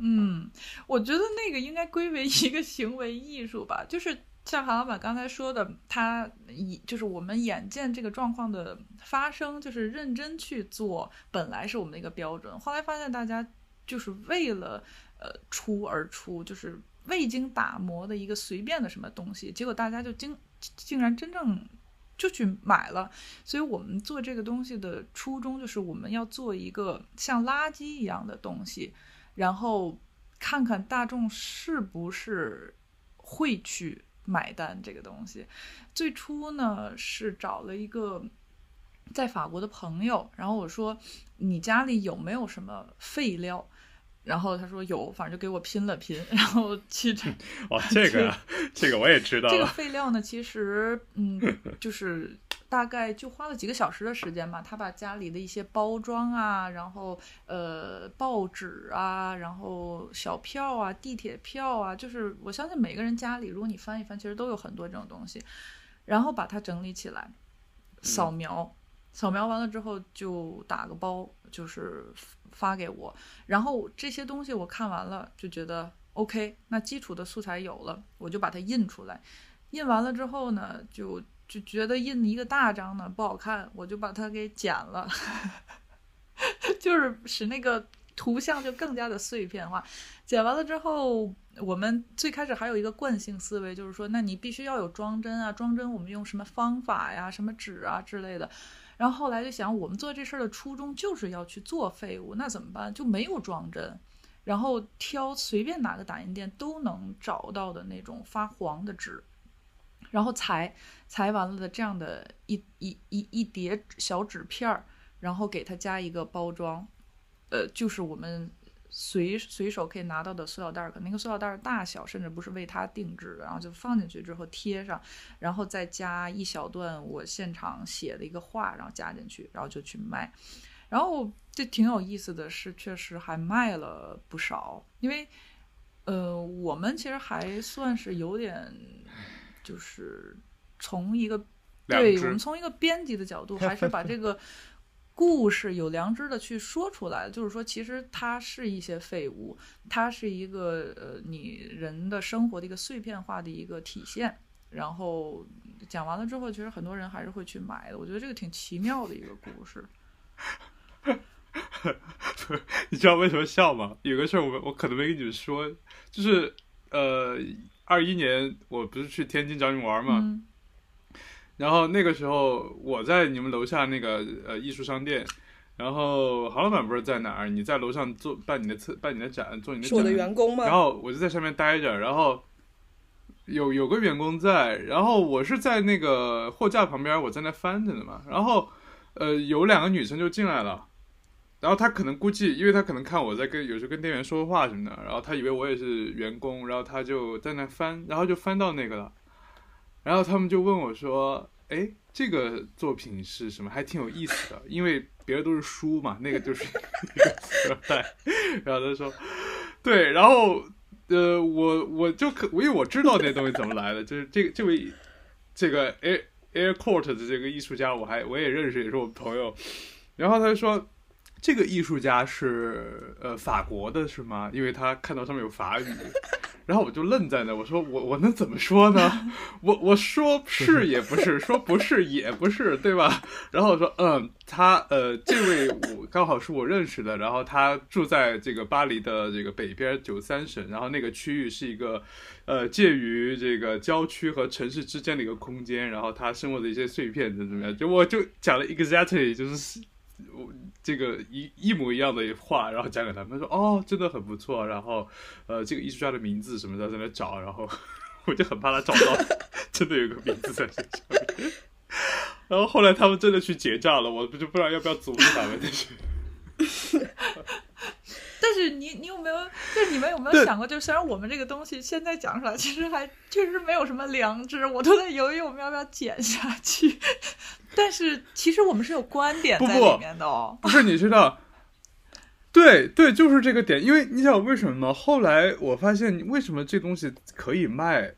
A: 嗯，我觉得那个应该归为一个行为艺术吧，就是像韩老板刚才说的，他以就是我们眼见这个状况的发生，就是认真去做，本来是我们的一个标准，后来发现大家就是为了呃出而出，就是未经打磨的一个随便的什么东西，结果大家就竟竟然真正。就去买了，所以我们做这个东西的初衷就是我们要做一个像垃圾一样的东西，然后看看大众是不是会去买单这个东西。最初呢是找了一个在法国的朋友，然后我说你家里有没有什么废料？然后他说有，反正就给我拼了拼，然后去这
D: 哦，这个这个我也知道
A: 这个。废料呢，其实嗯，就是大概就花了几个小时的时间吧。他把家里的一些包装啊，然后呃报纸啊，然后小票啊、地铁票啊，就是我相信每个人家里，如果你翻一翻，其实都有很多这种东西。然后把它整理起来，扫描，扫描完了之后就打个包，就是发给我。然后这些东西我看完了，就觉得 OK，那基础的素材有了，我就把它印出来。印完了之后呢，就就觉得印一个大张呢不好看，我就把它给剪了，就是使那个图像就更加的碎片化。剪完了之后，我们最开始还有一个惯性思维，就是说，那你必须要有装帧啊，装帧我们用什么方法呀，什么纸啊之类的。然后后来就想，我们做这事儿的初衷就是要去做废物，那怎么办？就没有装帧，然后挑随便哪个打印店都能找到的那种发黄的纸，然后裁裁完了的这样的一一一一叠小纸片儿，然后给它加一个包装，呃，就是我们随随手可以拿到的塑料袋儿，可能那个塑料袋儿大小甚至不是为它定制的，然后就放进去之后贴上，然后再加一小段我现场写的一个话，然后加进去，然后就去卖。然后这挺有意思的是，确实还卖了不少，因为呃，我们其实还算是有点，就是从一个对我们从一个编辑的角度，还是把这个故事有良知的去说出来，就是说，其实它是一些废物，它是一个呃你人的生活的一个碎片化的一个体现。然后讲完了之后，其实很多人还是会去买的。我觉得这个挺奇妙的一个故事。
D: 你知道为什么笑吗？有个事儿我我可能没跟你们说，就是呃，二一年我不是去天津找你们玩嘛，
A: 嗯
D: 然后那个时候我在你们楼下那个呃艺术商店，然后杭老板不是在哪儿？你在楼上做办你的策办你的展做你的
B: 是我的，员工吗？
D: 然后我就在上面待着，然后有有个员工在，然后我是在那个货架旁边，我在那翻着呢嘛，然后呃有两个女生就进来了。然后他可能估计，因为他可能看我在跟有时候跟店员说话什么的，然后他以为我也是员工，然后他就在那翻，然后就翻到那个了，然后他们就问我说：“哎，这个作品是什么？还挺有意思的，因为别的都是书嘛，那个就是一个塑料袋。”然后他说：“对，然后呃，我我就可，因为我知道那东西怎么来的，就是这个这位这个 Air Air Court 的这个艺术家，我还我也认识，也是我朋友。然后他就说，这个艺术家是呃法国的是吗？因为他看到上面有法语。然后我就愣在那，我说我我能怎么说呢？我我说是也不是，说不是也不是，对吧？然后我说嗯，他呃这位我刚好是我认识的，然后他住在这个巴黎的这个北边九三省，然后那个区域是一个呃介于这个郊区和城市之间的一个空间，然后他生活的一些碎片怎么怎么样，就我就讲了 exactly 就是我这个一一模一样的话，然后讲给他们，他说哦，真的很不错。然后呃，这个艺术家的名字什么的在那找，然后 我就很怕他找到 真的有个名字在这上面。然后后来他们真的去结账了，我就不知道要不要阻止他们。但是
A: 但是你你有没有，就是你们有没有想过，就虽然我们这个东西现在讲出来，其实还确实没有什么良知，我都在犹豫我们要不要剪下去。但是其实我们是有观点在里面的哦。
D: 不是，你知道，对对，就是这个点。因为你想为什么吗？后来我发现，为什么这东西可以卖？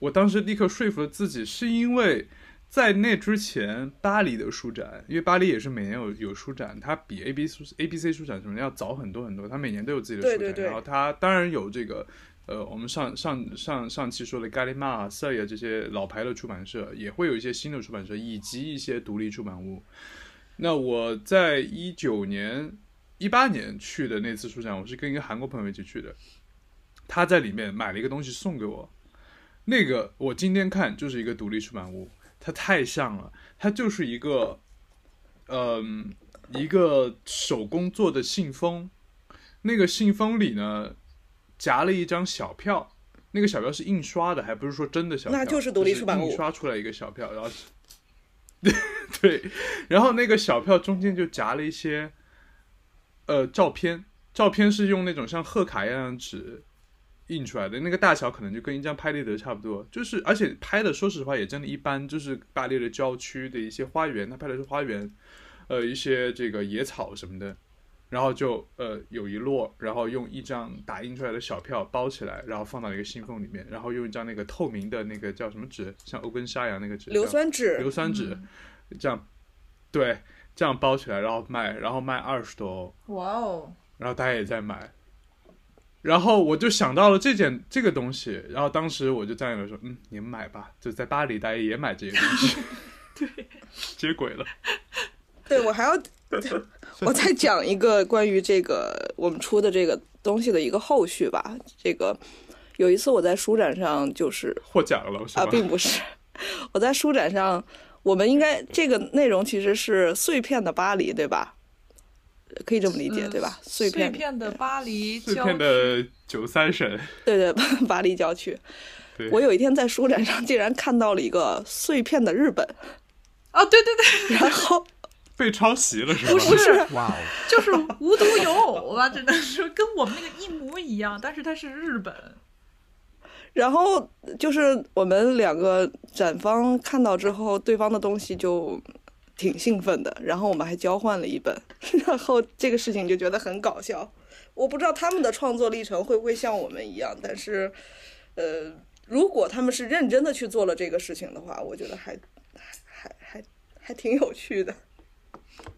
D: 我当时立刻说服了自己，是因为。在那之前，巴黎的书展，因为巴黎也是每年有有书展，它比 A B 书 A B C 书展什么要早很多很多，它每年都有自己的书展。
B: 对对对。
D: 然后它当然有这个，呃，我们上上上上期说的 Gallimard、塞呀这些老牌的出版社，也会有一些新的出版社以及一些独立出版物。那我在一九年、一八年去的那次书展，我是跟一个韩国朋友一起去的，他在里面买了一个东西送给我，那个我今天看就是一个独立出版物。它太像了，它就是一个，嗯，一个手工做的信封，那个信封里呢夹了一张小票，那个小票是印刷的，还不是说真的小票，
B: 那就是独立出版物，
D: 印刷出来一个小票，然后，对，然后那个小票中间就夹了一些，呃，照片，照片是用那种像贺卡一样的纸。印出来的那个大小可能就跟一张拍立得差不多，就是而且拍的说实话也真的一般，就是巴黎的郊区的一些花园，他拍的是花园，呃一些这个野草什么的，然后就呃有一摞，然后用一张打印出来的小票包起来，然后放到一个信封里面，然后用一张那个透明的那个叫什么纸，像欧根纱一样那个纸，
B: 硫酸纸，
D: 硫酸纸，这样，对，这样包起来然后卖，然后卖二十多欧，
A: 哇哦，
D: 然后大家也在买。然后我就想到了这件这个东西，然后当时我就站起来说：“嗯，你们买吧，就在巴黎，大家也买这些东西。”
A: 对，
D: 接轨了。
B: 对，我还要 我再讲一个关于这个我们出的这个东西的一个后续吧。这个有一次我在书展上就是
D: 获奖了，
B: 啊，并不是我在书展上，我们应该这个内容其实是碎片的巴黎，对吧？可以这么理解，对吧？碎
A: 片的巴黎，
D: 碎片的九三省，
B: 对 对，巴黎郊区。我有一天在书展上竟然看到了一个碎片的日本，
A: 啊，对对对，
B: 然后
D: 被抄袭了是吧？
A: 不是，
C: 哇哦，
A: 就是无独有偶吧，只能说跟我们那个一模一样，但是它是日本。
B: 然后就是我们两个展方看到之后，对方的东西就。挺兴奋的，然后我们还交换了一本，然后这个事情就觉得很搞笑。我不知道他们的创作历程会不会像我们一样，但是，呃，如果他们是认真的去做了这个事情的话，我觉得还还还还挺有趣的。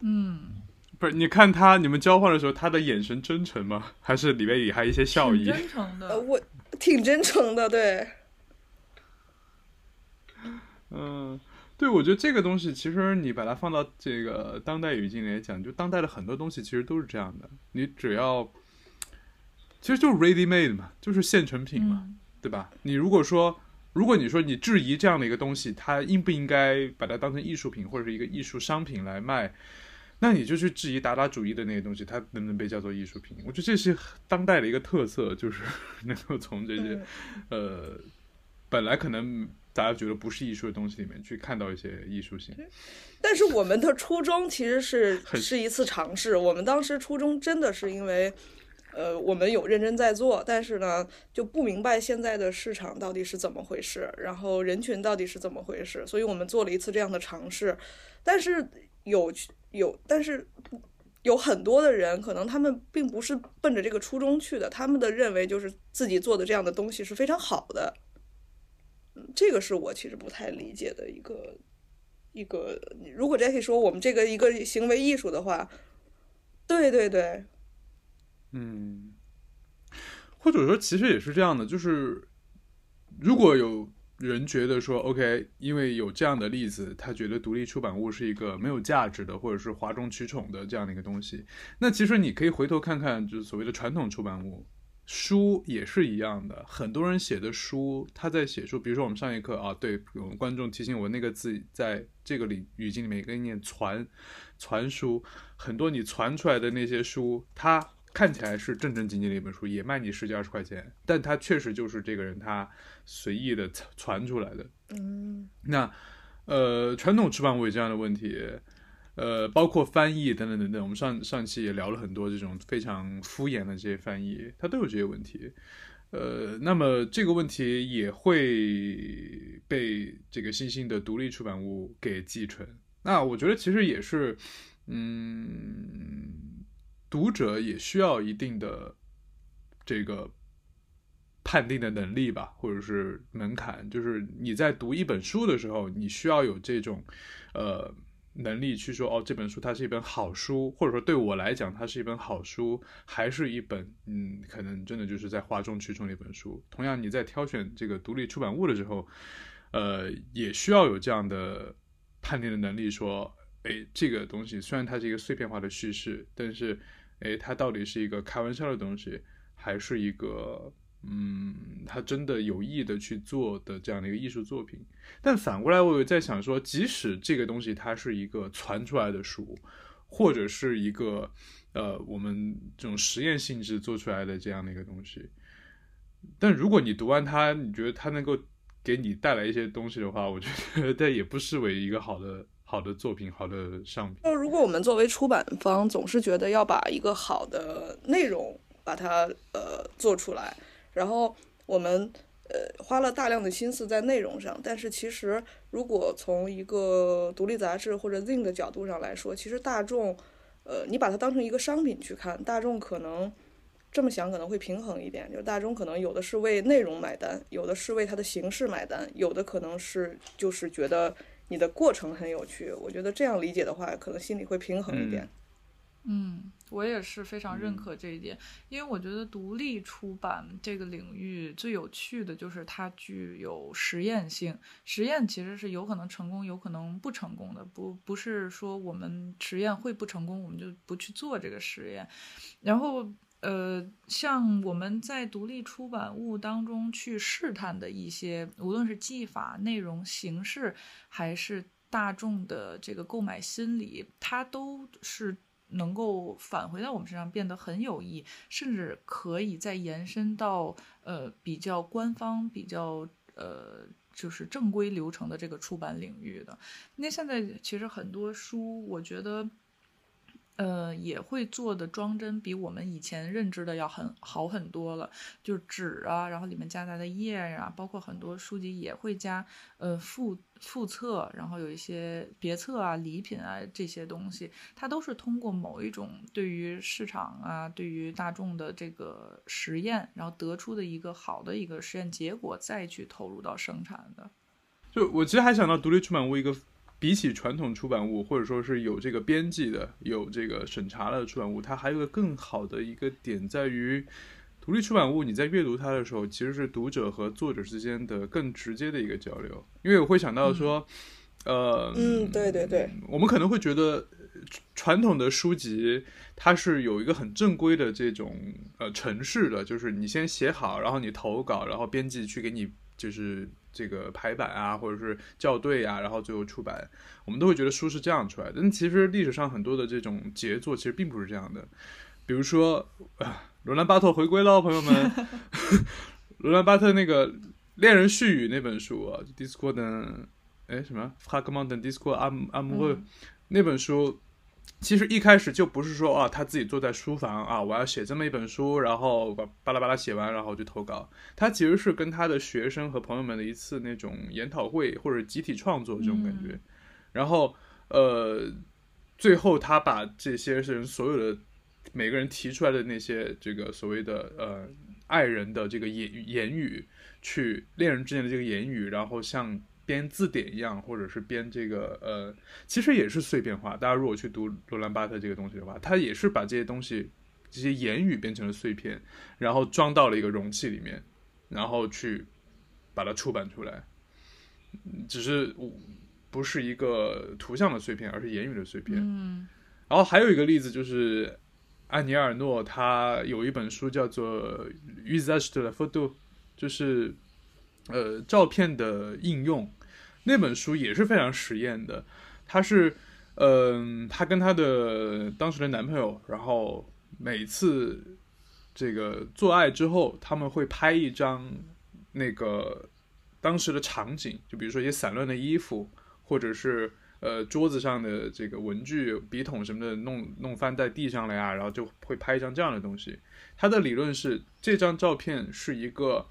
A: 嗯，
D: 不是，你看他你们交换的时候，他的眼神真诚吗？还是里面也还一些笑意？
A: 真诚的，
B: 我挺真诚的，对。
D: 嗯。对，我觉得这个东西其实你把它放到这个当代语境来讲，就当代的很多东西其实都是这样的。你只要，其实就是 ready made 嘛，就是现成品嘛，对吧？你如果说，如果你说你质疑这样的一个东西，它应不应该把它当成艺术品或者是一个艺术商品来卖，那你就去质疑达达主义的那些东西，它能不能被叫做艺术品？我觉得这是当代的一个特色，就是 能够从这些，呃，本来可能。大家觉得不是艺术的东西里面去看到一些艺术性，
B: 但是我们的初衷其实是是一次尝试。我们当时初衷真的是因为，呃，我们有认真在做，但是呢就不明白现在的市场到底是怎么回事，然后人群到底是怎么回事，所以我们做了一次这样的尝试。但是有有，但是有很多的人可能他们并不是奔着这个初衷去的，他们的认为就是自己做的这样的东西是非常好的。嗯这个是我其实不太理解的一个一个。如果 Jackie 说我们这个一个行为艺术的话，对对对，
D: 嗯，或者说其实也是这样的，就是如果有人觉得说 OK，因为有这样的例子，他觉得独立出版物是一个没有价值的，或者是哗众取宠的这样的一个东西，那其实你可以回头看看，就是所谓的传统出版物。书也是一样的，很多人写的书，他在写书，比如说我们上一课啊，对我们观众提醒我那个字，在这个里语境里面跟你念传传书，很多你传出来的那些书，它看起来是正正经经的一本书，也卖你十几二十块钱，但它确实就是这个人他随意的传出来的。
B: 嗯，
D: 那呃，传统出版物有这样的问题。呃，包括翻译等等等等，我们上上期也聊了很多这种非常敷衍的这些翻译，它都有这些问题。呃，那么这个问题也会被这个新兴的独立出版物给继承。那我觉得其实也是，嗯，读者也需要一定的这个判定的能力吧，或者是门槛，就是你在读一本书的时候，你需要有这种，呃。能力去说哦，这本书它是一本好书，或者说对我来讲它是一本好书，还是一本嗯，可能真的就是在哗众取宠的一本书。同样，你在挑选这个独立出版物的时候，呃，也需要有这样的判定的能力，说，哎，这个东西虽然它是一个碎片化的叙事，但是，哎，它到底是一个开玩笑的东西，还是一个？嗯，他真的有意的去做的这样的一个艺术作品，但反过来，我有在想说，即使这个东西它是一个传出来的书，或者是一个呃我们这种实验性质做出来的这样的一个东西，但如果你读完它，你觉得它能够给你带来一些东西的话，我觉得 但也不失为一个好的好的作品，好的商品。
B: 那如果我们作为出版方，总是觉得要把一个好的内容把它呃做出来。然后我们呃花了大量的心思在内容上，但是其实如果从一个独立杂志或者 Zin 的角度上来说，其实大众，呃，你把它当成一个商品去看，大众可能这么想可能会平衡一点，就是大众可能有的是为内容买单，有的是为它的形式买单，有的可能是就是觉得你的过程很有趣。我觉得这样理解的话，可能心里会平衡一点。
A: 嗯，我也是非常认可这一点，因为我觉得独立出版这个领域最有趣的就是它具有实验性。实验其实是有可能成功，有可能不成功的，不不是说我们实验会不成功，我们就不去做这个实验。然后，呃，像我们在独立出版物当中去试探的一些，无论是技法、内容、形式，还是大众的这个购买心理，它都是。能够返回到我们身上，变得很有益，甚至可以再延伸到呃比较官方、比较呃就是正规流程的这个出版领域的。那现在其实很多书，我觉得。呃，也会做的装帧比我们以前认知的要很好很多了，就是纸啊，然后里面夹杂的页呀，包括很多书籍也会加呃附附册，然后有一些别册啊、礼品啊这些东西，它都是通过某一种对于市场啊、对于大众的这个实验，然后得出的一个好的一个实验结果，再去投入到生产的。
D: 就我其实还想到独立出版物一个。比起传统出版物，或者说是有这个编辑的、有这个审查的出版物，它还有个更好的一个点在于，独立出版物你在阅读它的时候，其实是读者和作者之间的更直接的一个交流。因为我会想到说，呃，
B: 嗯，对对对，
D: 我们可能会觉得传统的书籍它是有一个很正规的这种呃程式的，就是你先写好，然后你投稿，然后编辑去给你就是。这个排版啊，或者是校对啊，然后最后出版，我们都会觉得书是这样出来的。但其实历史上很多的这种杰作其实并不是这样的。比如说，罗兰巴特回归了，朋友们，罗兰巴特那个《恋人絮语》那本书啊，Discord 的，哎什么 f r a g m e n t Discord Am Amour 那本书。其实一开始就不是说啊，他自己坐在书房啊，我要写这么一本书，然后把巴拉巴拉写完，然后就投稿。他其实是跟他的学生和朋友们的一次那种研讨会或者集体创作这种感觉。然后呃，最后他把这些人所有的每个人提出来的那些这个所谓的呃爱人的这个言言语，去恋人之间的这个言语，然后像。编字典一样，或者是编这个呃，其实也是碎片化。大家如果去读罗兰巴特这个东西的话，他也是把这些东西、这些言语变成了碎片，然后装到了一个容器里面，然后去把它出版出来。只是不是一个图像的碎片，而是言语的碎片。
A: 嗯。
D: 然后还有一个例子就是，安尼尔诺他有一本书叫做《Usage de la photo》，就是呃照片的应用。那本书也是非常实验的，他是嗯，他跟他的当时的男朋友，然后每次这个做爱之后，他们会拍一张那个当时的场景，就比如说一些散乱的衣服，或者是。呃，桌子上的这个文具、笔筒什么的弄弄翻在地上了呀，然后就会拍一张这样的东西。他的理论是，这张照片是一个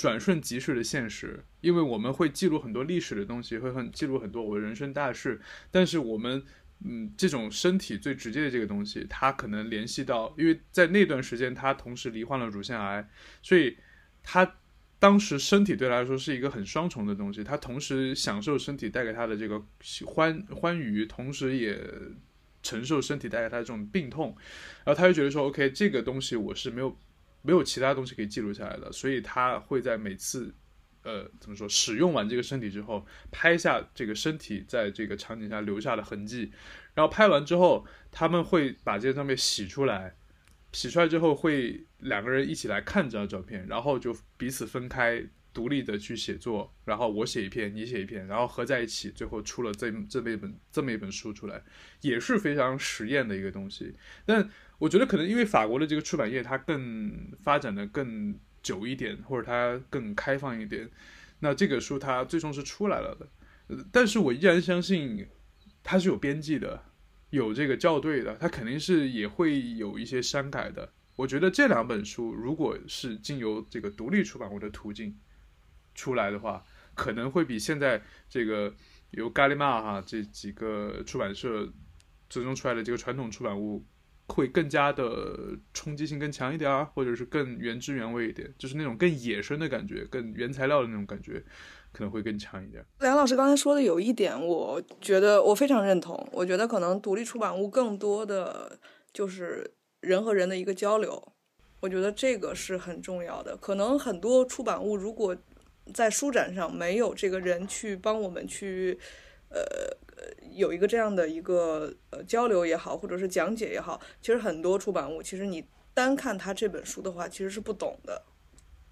D: 转瞬即逝的现实，因为我们会记录很多历史的东西，会很记录很多我的人生大事。但是我们，嗯，这种身体最直接的这个东西，它可能联系到，因为在那段时间他同时罹患了乳腺癌，所以他。当时身体对他来说是一个很双重的东西，他同时享受身体带给他的这个欢欢愉，同时也承受身体带给他的这种病痛，然后他就觉得说，OK，这个东西我是没有没有其他东西可以记录下来的，所以他会在每次呃怎么说使用完这个身体之后，拍下这个身体在这个场景下留下的痕迹，然后拍完之后，他们会把这些照片洗出来。洗出来之后，会两个人一起来看这张照片，然后就彼此分开，独立的去写作，然后我写一篇，你写一篇，然后合在一起，最后出了这这么一本这么一本书出来，也是非常实验的一个东西。但我觉得可能因为法国的这个出版业它更发展的更久一点，或者它更开放一点，那这个书它最终是出来了的。但是我依然相信它是有编辑的。有这个校对的，它肯定是也会有一些删改的。我觉得这两本书如果是经由这个独立出版物的途径出来的话，可能会比现在这个由咖喱玛哈这几个出版社最终出来的这个传统出版物会更加的冲击性更强一点啊，或者是更原汁原味一点，就是那种更野生的感觉，更原材料的那种感觉。可能会更强一点。
B: 梁老师刚才说的有一点，我觉得我非常认同。我觉得可能独立出版物更多的就是人和人的一个交流，我觉得这个是很重要的。可能很多出版物如果在书展上没有这个人去帮我们去，呃，有一个这样的一个呃交流也好，或者是讲解也好，其实很多出版物其实你单看他这本书的话，其实是不懂的。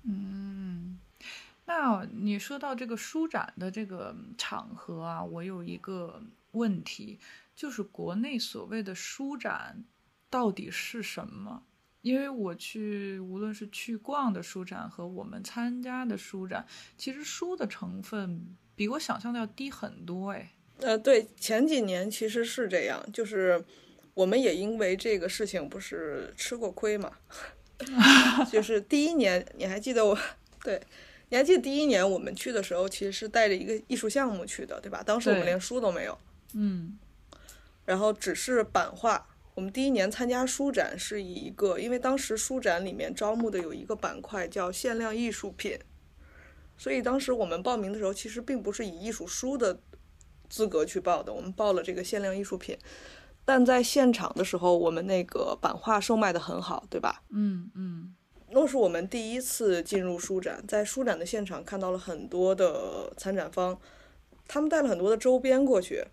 A: 嗯。那你说到这个书展的这个场合啊，我有一个问题，就是国内所谓的书展到底是什么？因为我去，无论是去逛的书展和我们参加的书展，其实书的成分比我想象的要低很多。哎，
B: 呃，对，前几年其实是这样，就是我们也因为这个事情不是吃过亏嘛，就是第一年，你还记得我？对。你还记得第一年我们去的时候，其实是带着一个艺术项目去的，对吧？当时我们连书都没有，
A: 嗯，
B: 然后只是版画。我们第一年参加书展是以一个，因为当时书展里面招募的有一个板块叫限量艺术品，所以当时我们报名的时候，其实并不是以艺术书的资格去报的，我们报了这个限量艺术品。但在现场的时候，我们那个版画售卖的很好，对吧？
A: 嗯嗯。
B: 那是我们第一次进入书展，在书展的现场看到了很多的参展方，他们带了很多的周边过去。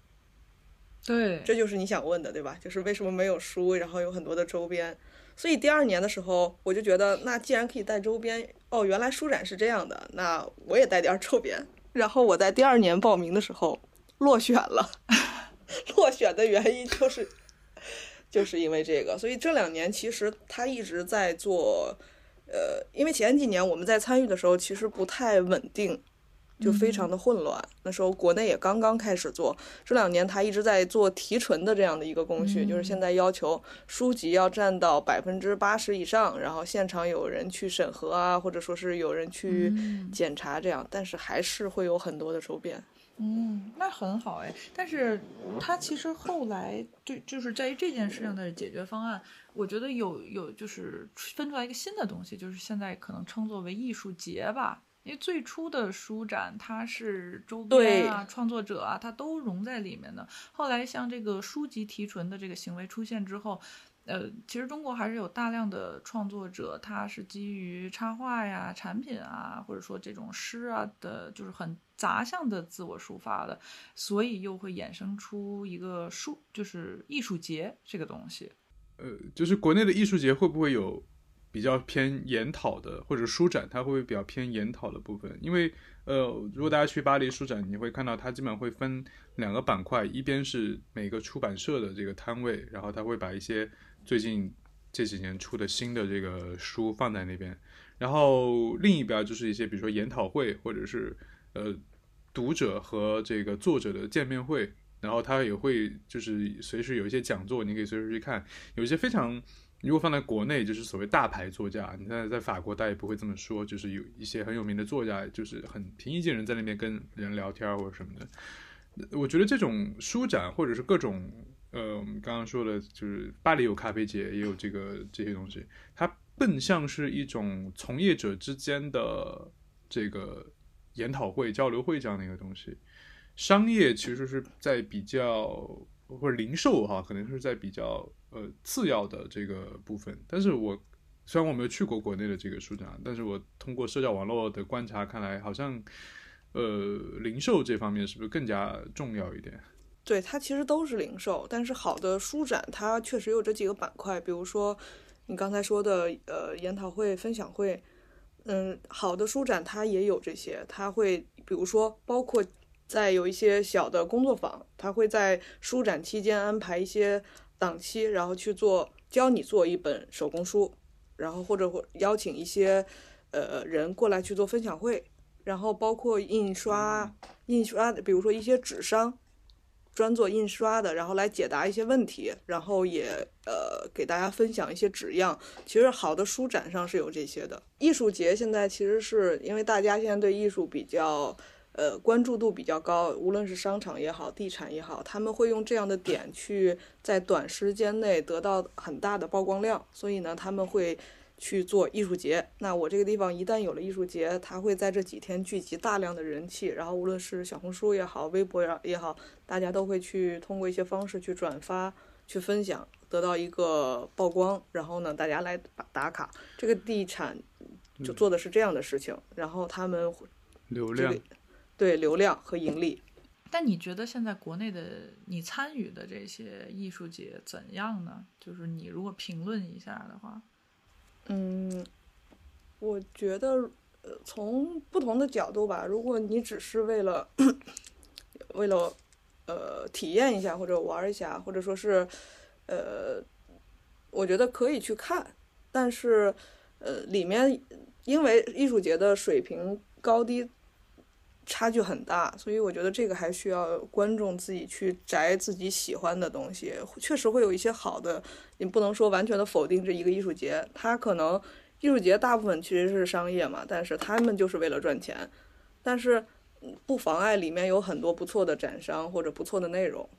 A: 对，
B: 这就是你想问的，对吧？就是为什么没有书，然后有很多的周边。所以第二年的时候，我就觉得，那既然可以带周边，哦，原来书展是这样的，那我也带点周边。然后我在第二年报名的时候落选了，落选的原因就是，就是因为这个。所以这两年其实他一直在做。呃，因为前几年我们在参与的时候，其实不太稳定，就非常的混乱。那时候国内也刚刚开始做，这两年他一直在做提纯的这样的一个工序，就是现在要求书籍要占到百分之八十以上，然后现场有人去审核啊，或者说是有人去检查这样，但是还是会有很多的周边。
A: 嗯，那很好哎，但是他其实后来对，就是在于这件事情的解决方案，我觉得有有就是分出来一个新的东西，就是现在可能称作为艺术节吧。因为最初的书展它是周边啊、创作者啊，它都融在里面的。后来像这个书籍提纯的这个行为出现之后。呃，其实中国还是有大量的创作者，他是基于插画呀、产品啊，或者说这种诗啊的，就是很杂项的自我抒发的，所以又会衍生出一个书，就是艺术节这个东西。
D: 呃，就是国内的艺术节会不会有比较偏研讨的，或者书展，它会比较偏研讨的部分？因为呃，如果大家去巴黎书展，你会看到它基本上会分两个板块，一边是每个出版社的这个摊位，然后他会把一些最近这几年出的新的这个书放在那边，然后另一边就是一些比如说研讨会或者是呃读者和这个作者的见面会。然后他也会就是随时有一些讲座，你可以随时去看。有一些非常，如果放在国内就是所谓大牌作家，你看在法国，大家也不会这么说，就是有一些很有名的作家，就是很平易近人，在那边跟人聊天或者什么的。我觉得这种书展或者是各种，呃，我们刚刚说的，就是巴黎有咖啡节，也有这个这些东西，它更像是一种从业者之间的这个研讨会、交流会这样的一个东西。商业其实是在比较或者零售哈，可能是在比较呃次要的这个部分。但是我虽然我没有去过国内的这个书展，但是我通过社交网络的观察看来，好像呃零售这方面是不是更加重要一点？
B: 对，它其实都是零售，但是好的书展它确实有这几个板块，比如说你刚才说的呃研讨会、分享会，嗯，好的书展它也有这些，它会比如说包括。在有一些小的工作坊，它会在书展期间安排一些档期，然后去做教你做一本手工书，然后或者会邀请一些呃人过来去做分享会，然后包括印刷印刷，比如说一些纸商专做印刷的，然后来解答一些问题，然后也呃给大家分享一些纸样。其实好的书展上是有这些的。艺术节现在其实是因为大家现在对艺术比较。呃，关注度比较高，无论是商场也好，地产也好，他们会用这样的点去在短时间内得到很大的曝光量，所以呢，他们会去做艺术节。那我这个地方一旦有了艺术节，它会在这几天聚集大量的人气，然后无论是小红书也好，微博也好，大家都会去通过一些方式去转发、去分享，得到一个曝光，然后呢，大家来打打卡。这个地产就做的是这样的事情，然后他们
D: 流量。
B: 对流量和盈利，
A: 但你觉得现在国内的你参与的这些艺术节怎样呢？就是你如果评论一下的话，
B: 嗯，我觉得呃从不同的角度吧，如果你只是为了 为了呃体验一下或者玩一下，或者说是呃，我觉得可以去看，但是呃里面因为艺术节的水平高低。差距很大，所以我觉得这个还需要观众自己去摘自己喜欢的东西。确实会有一些好的，你不能说完全的否定这一个艺术节。它可能艺术节大部分其实是商业嘛，但是他们就是为了赚钱，但是不妨碍里面有很多不错的展商或者不错的内容。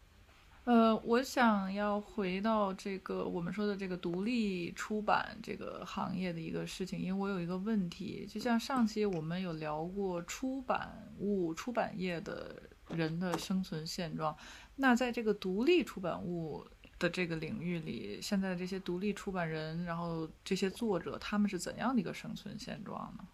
A: 呃，我想要回到这个我们说的这个独立出版这个行业的一个事情，因为我有一个问题，就像上期我们有聊过出版物、出版业的人的生存现状，那在这个独立出版物的这个领域里，现在这些独立出版人，然后这些作者，他们是怎样的一个生存现状呢？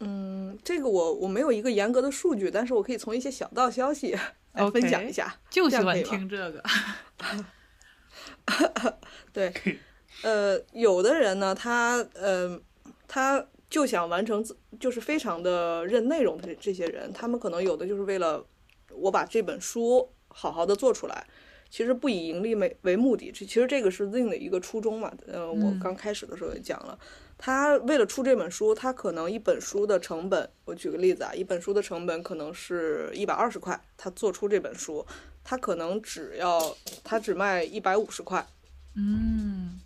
B: 嗯，这个我我没有一个严格的数据，但是我可以从一些小道消息。来分享一下，
A: 就喜欢听这个。
B: 对，呃，有的人呢，他呃，他就想完成，就是非常的认内容的这些人，他们可能有的就是为了我把这本书好好的做出来，其实不以盈利为为目的。这其实这个是 Zing 的一个初衷嘛。呃，我刚开始的时候也讲了。他为了出这本书，他可能一本书的成本，我举个例子啊，一本书的成本可能是一百二十块，他做出这本书，他可能只要他只卖一百五十块，
A: 嗯，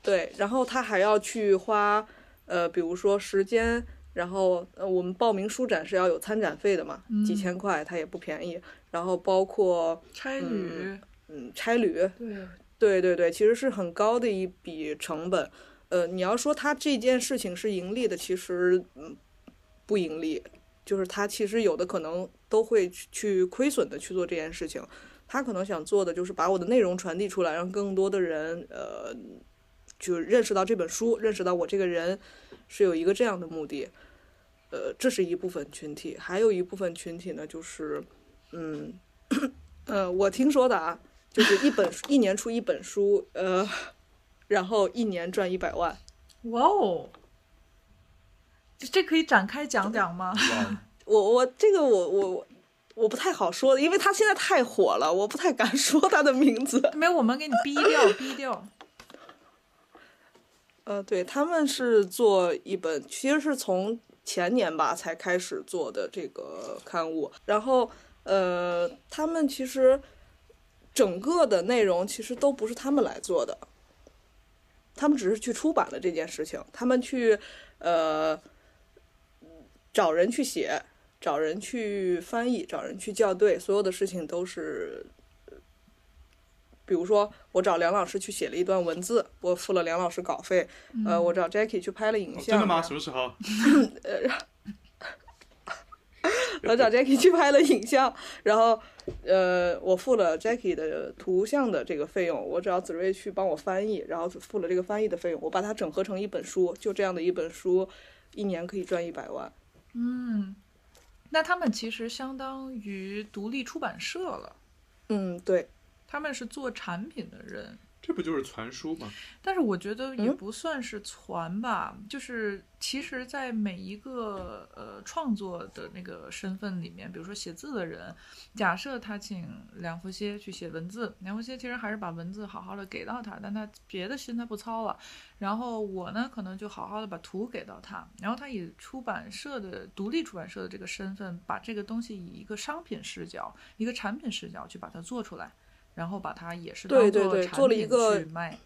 B: 对，然后他还要去花，呃，比如说时间，然后呃，我们报名书展是要有参展费的嘛，几千块，它也不便宜，然后包括
A: 差旅，
B: 嗯，差旅，
A: 对。
B: 对对对，其实是很高的一笔成本。呃，你要说他这件事情是盈利的，其实嗯不盈利，就是他其实有的可能都会去亏损的去做这件事情。他可能想做的就是把我的内容传递出来，让更多的人呃就认识到这本书，认识到我这个人是有一个这样的目的。呃，这是一部分群体，还有一部分群体呢，就是嗯 呃，我听说的啊。就是一本一年出一本书，呃，然后一年赚一百万。
A: 哇哦，这这可以展开讲讲吗？
B: 我我这个我我我我不太好说的，因为他现在太火了，我不太敢说他的名字。
A: 没有，我们给你逼掉，逼掉。
B: 呃，对，他们是做一本，其实是从前年吧才开始做的这个刊物，然后呃，他们其实整个的内容其实都不是他们来做的，他们只是去出版了这件事情，他们去呃找人去写，找人去翻译，找人去校对，所有的事情都是。比如说，我找梁老师去写了一段文字，我付了梁老师稿费。呃，我找 Jackie 去拍了影像。
D: 真的吗？什么时候？
B: 我找 Jackie 去拍了影像，然后呃，我付了 Jackie 的图像的这个费用。我找子睿去帮我翻译，然后付了这个翻译的费用。我把它整合成一本书，就这样的一本书，一年可以赚一百万。
A: 嗯，那他们其实相当于独立出版社了。
B: 嗯，对。
A: 他们是做产品的人，
D: 这不就是传书吗？
A: 但是我觉得也不算是传吧，就是其实，在每一个呃创作的那个身份里面，比如说写字的人，假设他请梁福歇去写文字，梁福歇其实还是把文字好好的给到他，但他别的心他不操了。然后我呢，可能就好好的把图给到他，然后他以出版社的独立出版社的这个身份，把这个东西以一个商品视角、一个产品视角去把它做出来。然后把它也是
B: 对对对做了一个
A: 卖，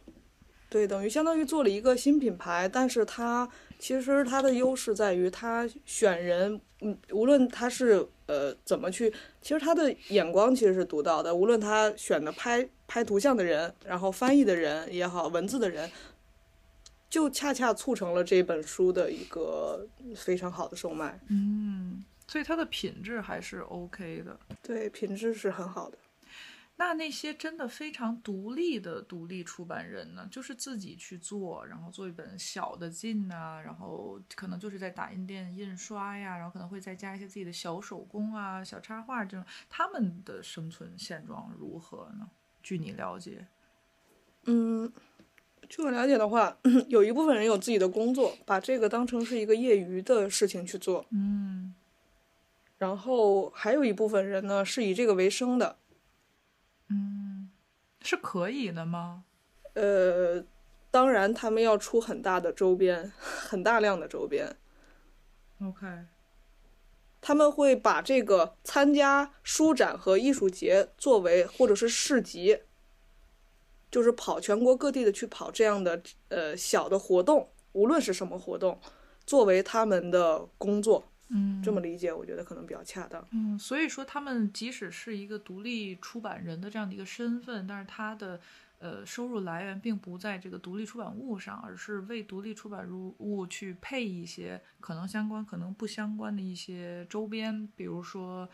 B: 对，等于相当于做了一个新品牌，但是它其实它的优势在于它选人，嗯，无论他是呃怎么去，其实他的眼光其实是独到的，无论他选的拍拍图像的人，然后翻译的人也好，文字的人，就恰恰促成了这本书的一个非常好的售卖。
A: 嗯，所以它的品质还是 OK 的，
B: 对，品质是很好的。
A: 那那些真的非常独立的独立出版人呢？就是自己去做，然后做一本小的进啊，然后可能就是在打印店印刷呀，然后可能会再加一些自己的小手工啊、小插画这种。他们的生存现状如何呢？据你了解，
B: 嗯，据我了解的话，有一部分人有自己的工作，把这个当成是一个业余的事情去做。
A: 嗯，
B: 然后还有一部分人呢是以这个为生的。
A: 嗯，是可以的吗？
B: 呃，当然，他们要出很大的周边，很大量的周边。
A: OK，
B: 他们会把这个参加书展和艺术节作为，或者是市集，就是跑全国各地的去跑这样的呃小的活动，无论是什么活动，作为他们的工作。
A: 嗯，
B: 这么理解，我觉得可能比较恰当。
A: 嗯，所以说他们即使是一个独立出版人的这样的一个身份，但是他的呃收入来源并不在这个独立出版物上，而是为独立出版物去配一些可能相关、可能不相关的一些周边，比如说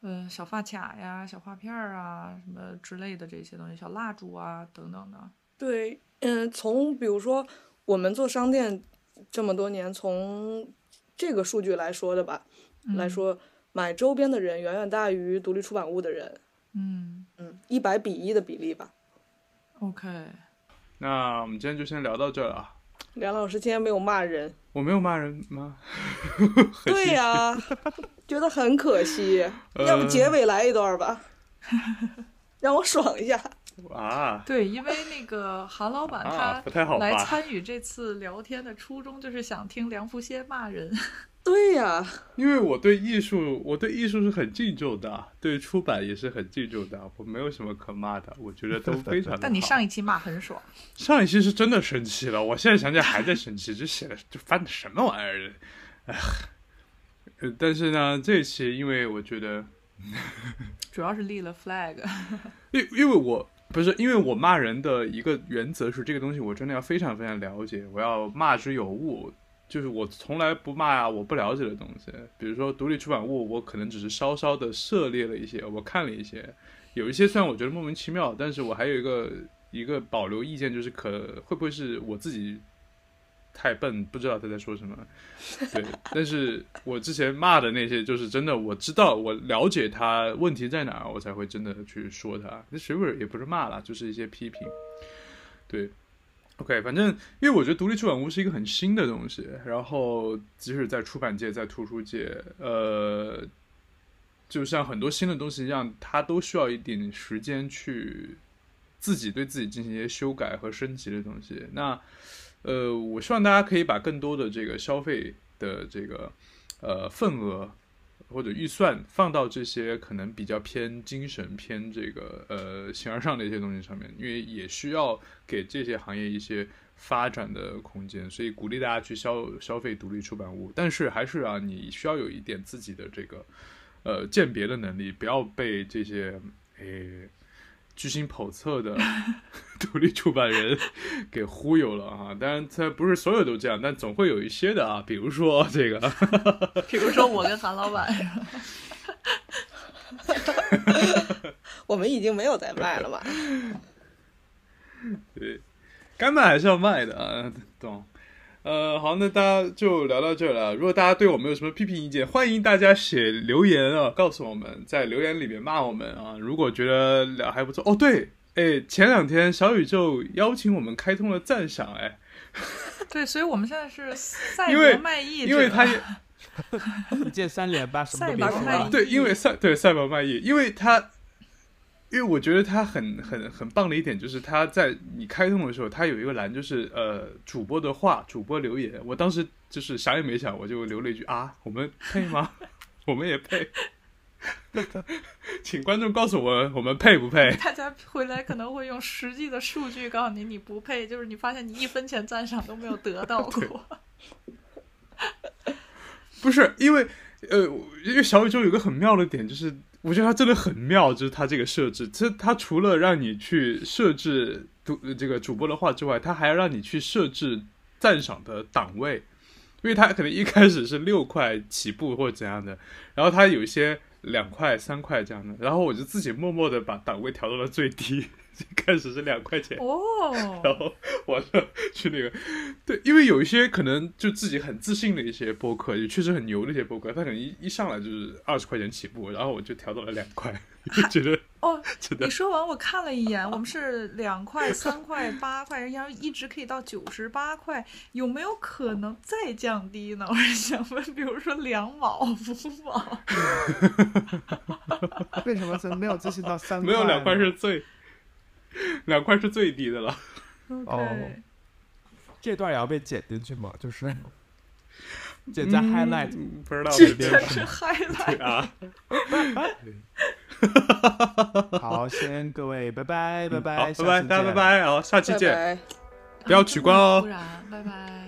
A: 呃小发卡呀、小画片儿啊什么之类的这些东西，小蜡烛啊等等的。
B: 对，嗯，从比如说我们做商店这么多年，从这个数据来说的吧，来说买周边的人远远大于独立出版物的人，
A: 嗯
B: 嗯，一百比一的比例吧。
A: OK，
D: 那我们今天就先聊到这了。
B: 梁老师今天没有骂人，
D: 我没有骂人吗？
B: 对呀，觉得很可惜。要不结尾来一段吧，让我爽一下。
D: 啊，
A: 对，因为那个韩老板他
D: 不太好
A: 来参与这次聊天的初衷就是想听梁福先骂人。
B: 对呀，
D: 因为我对艺术，我对艺术是很敬重的，对出版也是很敬重的，我没有什么可骂的，我觉得都非常。
A: 但你上一期骂很爽，
D: 上一期是真的生气了，我现在想起来还在生气，这写的这翻的什么玩意儿？哎，但是呢，这一期因为我觉得，
A: 主要是立了 flag，
D: 因因为我。不是，因为我骂人的一个原则是，这个东西我真的要非常非常了解，我要骂之有物，就是我从来不骂我不了解的东西。比如说独立出版物，我可能只是稍稍的涉猎了一些，我看了一些，有一些虽然我觉得莫名其妙，但是我还有一个一个保留意见，就是可会不会是我自己太笨，不知道他在说什么。对，但是我之前骂的那些，就是真的，我知道，我了解他问题在哪儿，我才会真的去说他。那水果也不是骂了，就是一些批评。对，OK，反正因为我觉得独立出版物是一个很新的东西，然后即使在出版界，在图书界，呃，就像很多新的东西一样，它都需要一点时间去自己对自己进行一些修改和升级的东西。那呃，我希望大家可以把更多的这个消费的这个呃份额或者预算放到这些可能比较偏精神、偏这个呃形而上的一些东西上面，因为也需要给这些行业一些发展的空间，所以鼓励大家去消消费独立出版物。但是还是啊，你需要有一点自己的这个呃鉴别的能力，不要被这些诶。居心叵测的 独立出版人 给忽悠了啊！当然，他不是所有都这样，但总会有一些的啊。比如说这个，
A: 比如说我跟韩老板，
B: 我们已经没有在卖了吧。
D: 对，该卖还是要卖的啊，懂。呃，好，那大家就聊到这了。如果大家对我们有什么批评意见，欢迎大家写留言啊，告诉我们，在留言里面骂我们啊。如果觉得聊还不错，哦，对，哎，前两天小宇宙邀请我们开通了赞赏，哎，
A: 对，所以我们现在是赛博卖艺，
D: 因为他也
C: 一键三连吧，什么都别说
A: 了。
D: 对，因为赛对赛博卖艺，因为他。因为我觉得它很很很棒的一点就是，它在你开通的时候，它有一个栏，就是呃主播的话，主播留言。我当时就是想也没想，我就留了一句啊，我们配吗？我们也配？请观众告诉我，我们配不配？
A: 大家回来可能会用实际的数据告诉你，你不配，就是你发现你一分钱赞赏都没有得到过。
D: 不是因为呃，因为小宇宙有个很妙的点就是。我觉得它真的很妙，就是它这个设置，其实它除了让你去设置读这个主播的话之外，它还要让你去设置赞赏的档位，因为它可能一开始是六块起步或者怎样的，然后它有一些两块、三块这样的，然后我就自己默默的把档位调到了最低。开始是两块钱
A: 哦，
D: 然后我就去那个，对，因为有一些可能就自己很自信的一些播客，也确实很牛的一些播客，他可能一一上来就是二十块钱起步，然后我就调到了两块，觉得
A: 哦，你说完我看了一眼，我们是两块、三块、八块，然后一直可以到九十八块，有没有可能再降低呢？我是想问，比如说两毛、五毛，
C: 为什么是没有自信到三？
D: 没有两块是最。两块是最低的了。
C: 哦，这段也要被剪进去吗？就是剪在 highlight，
D: 不知道
A: 这边是 highlight
D: 啊。
C: 好，先各位拜拜拜拜，
D: 拜拜，大家拜拜，好，下期见，
B: 拜拜，
D: 不要取关哦。
A: 不然。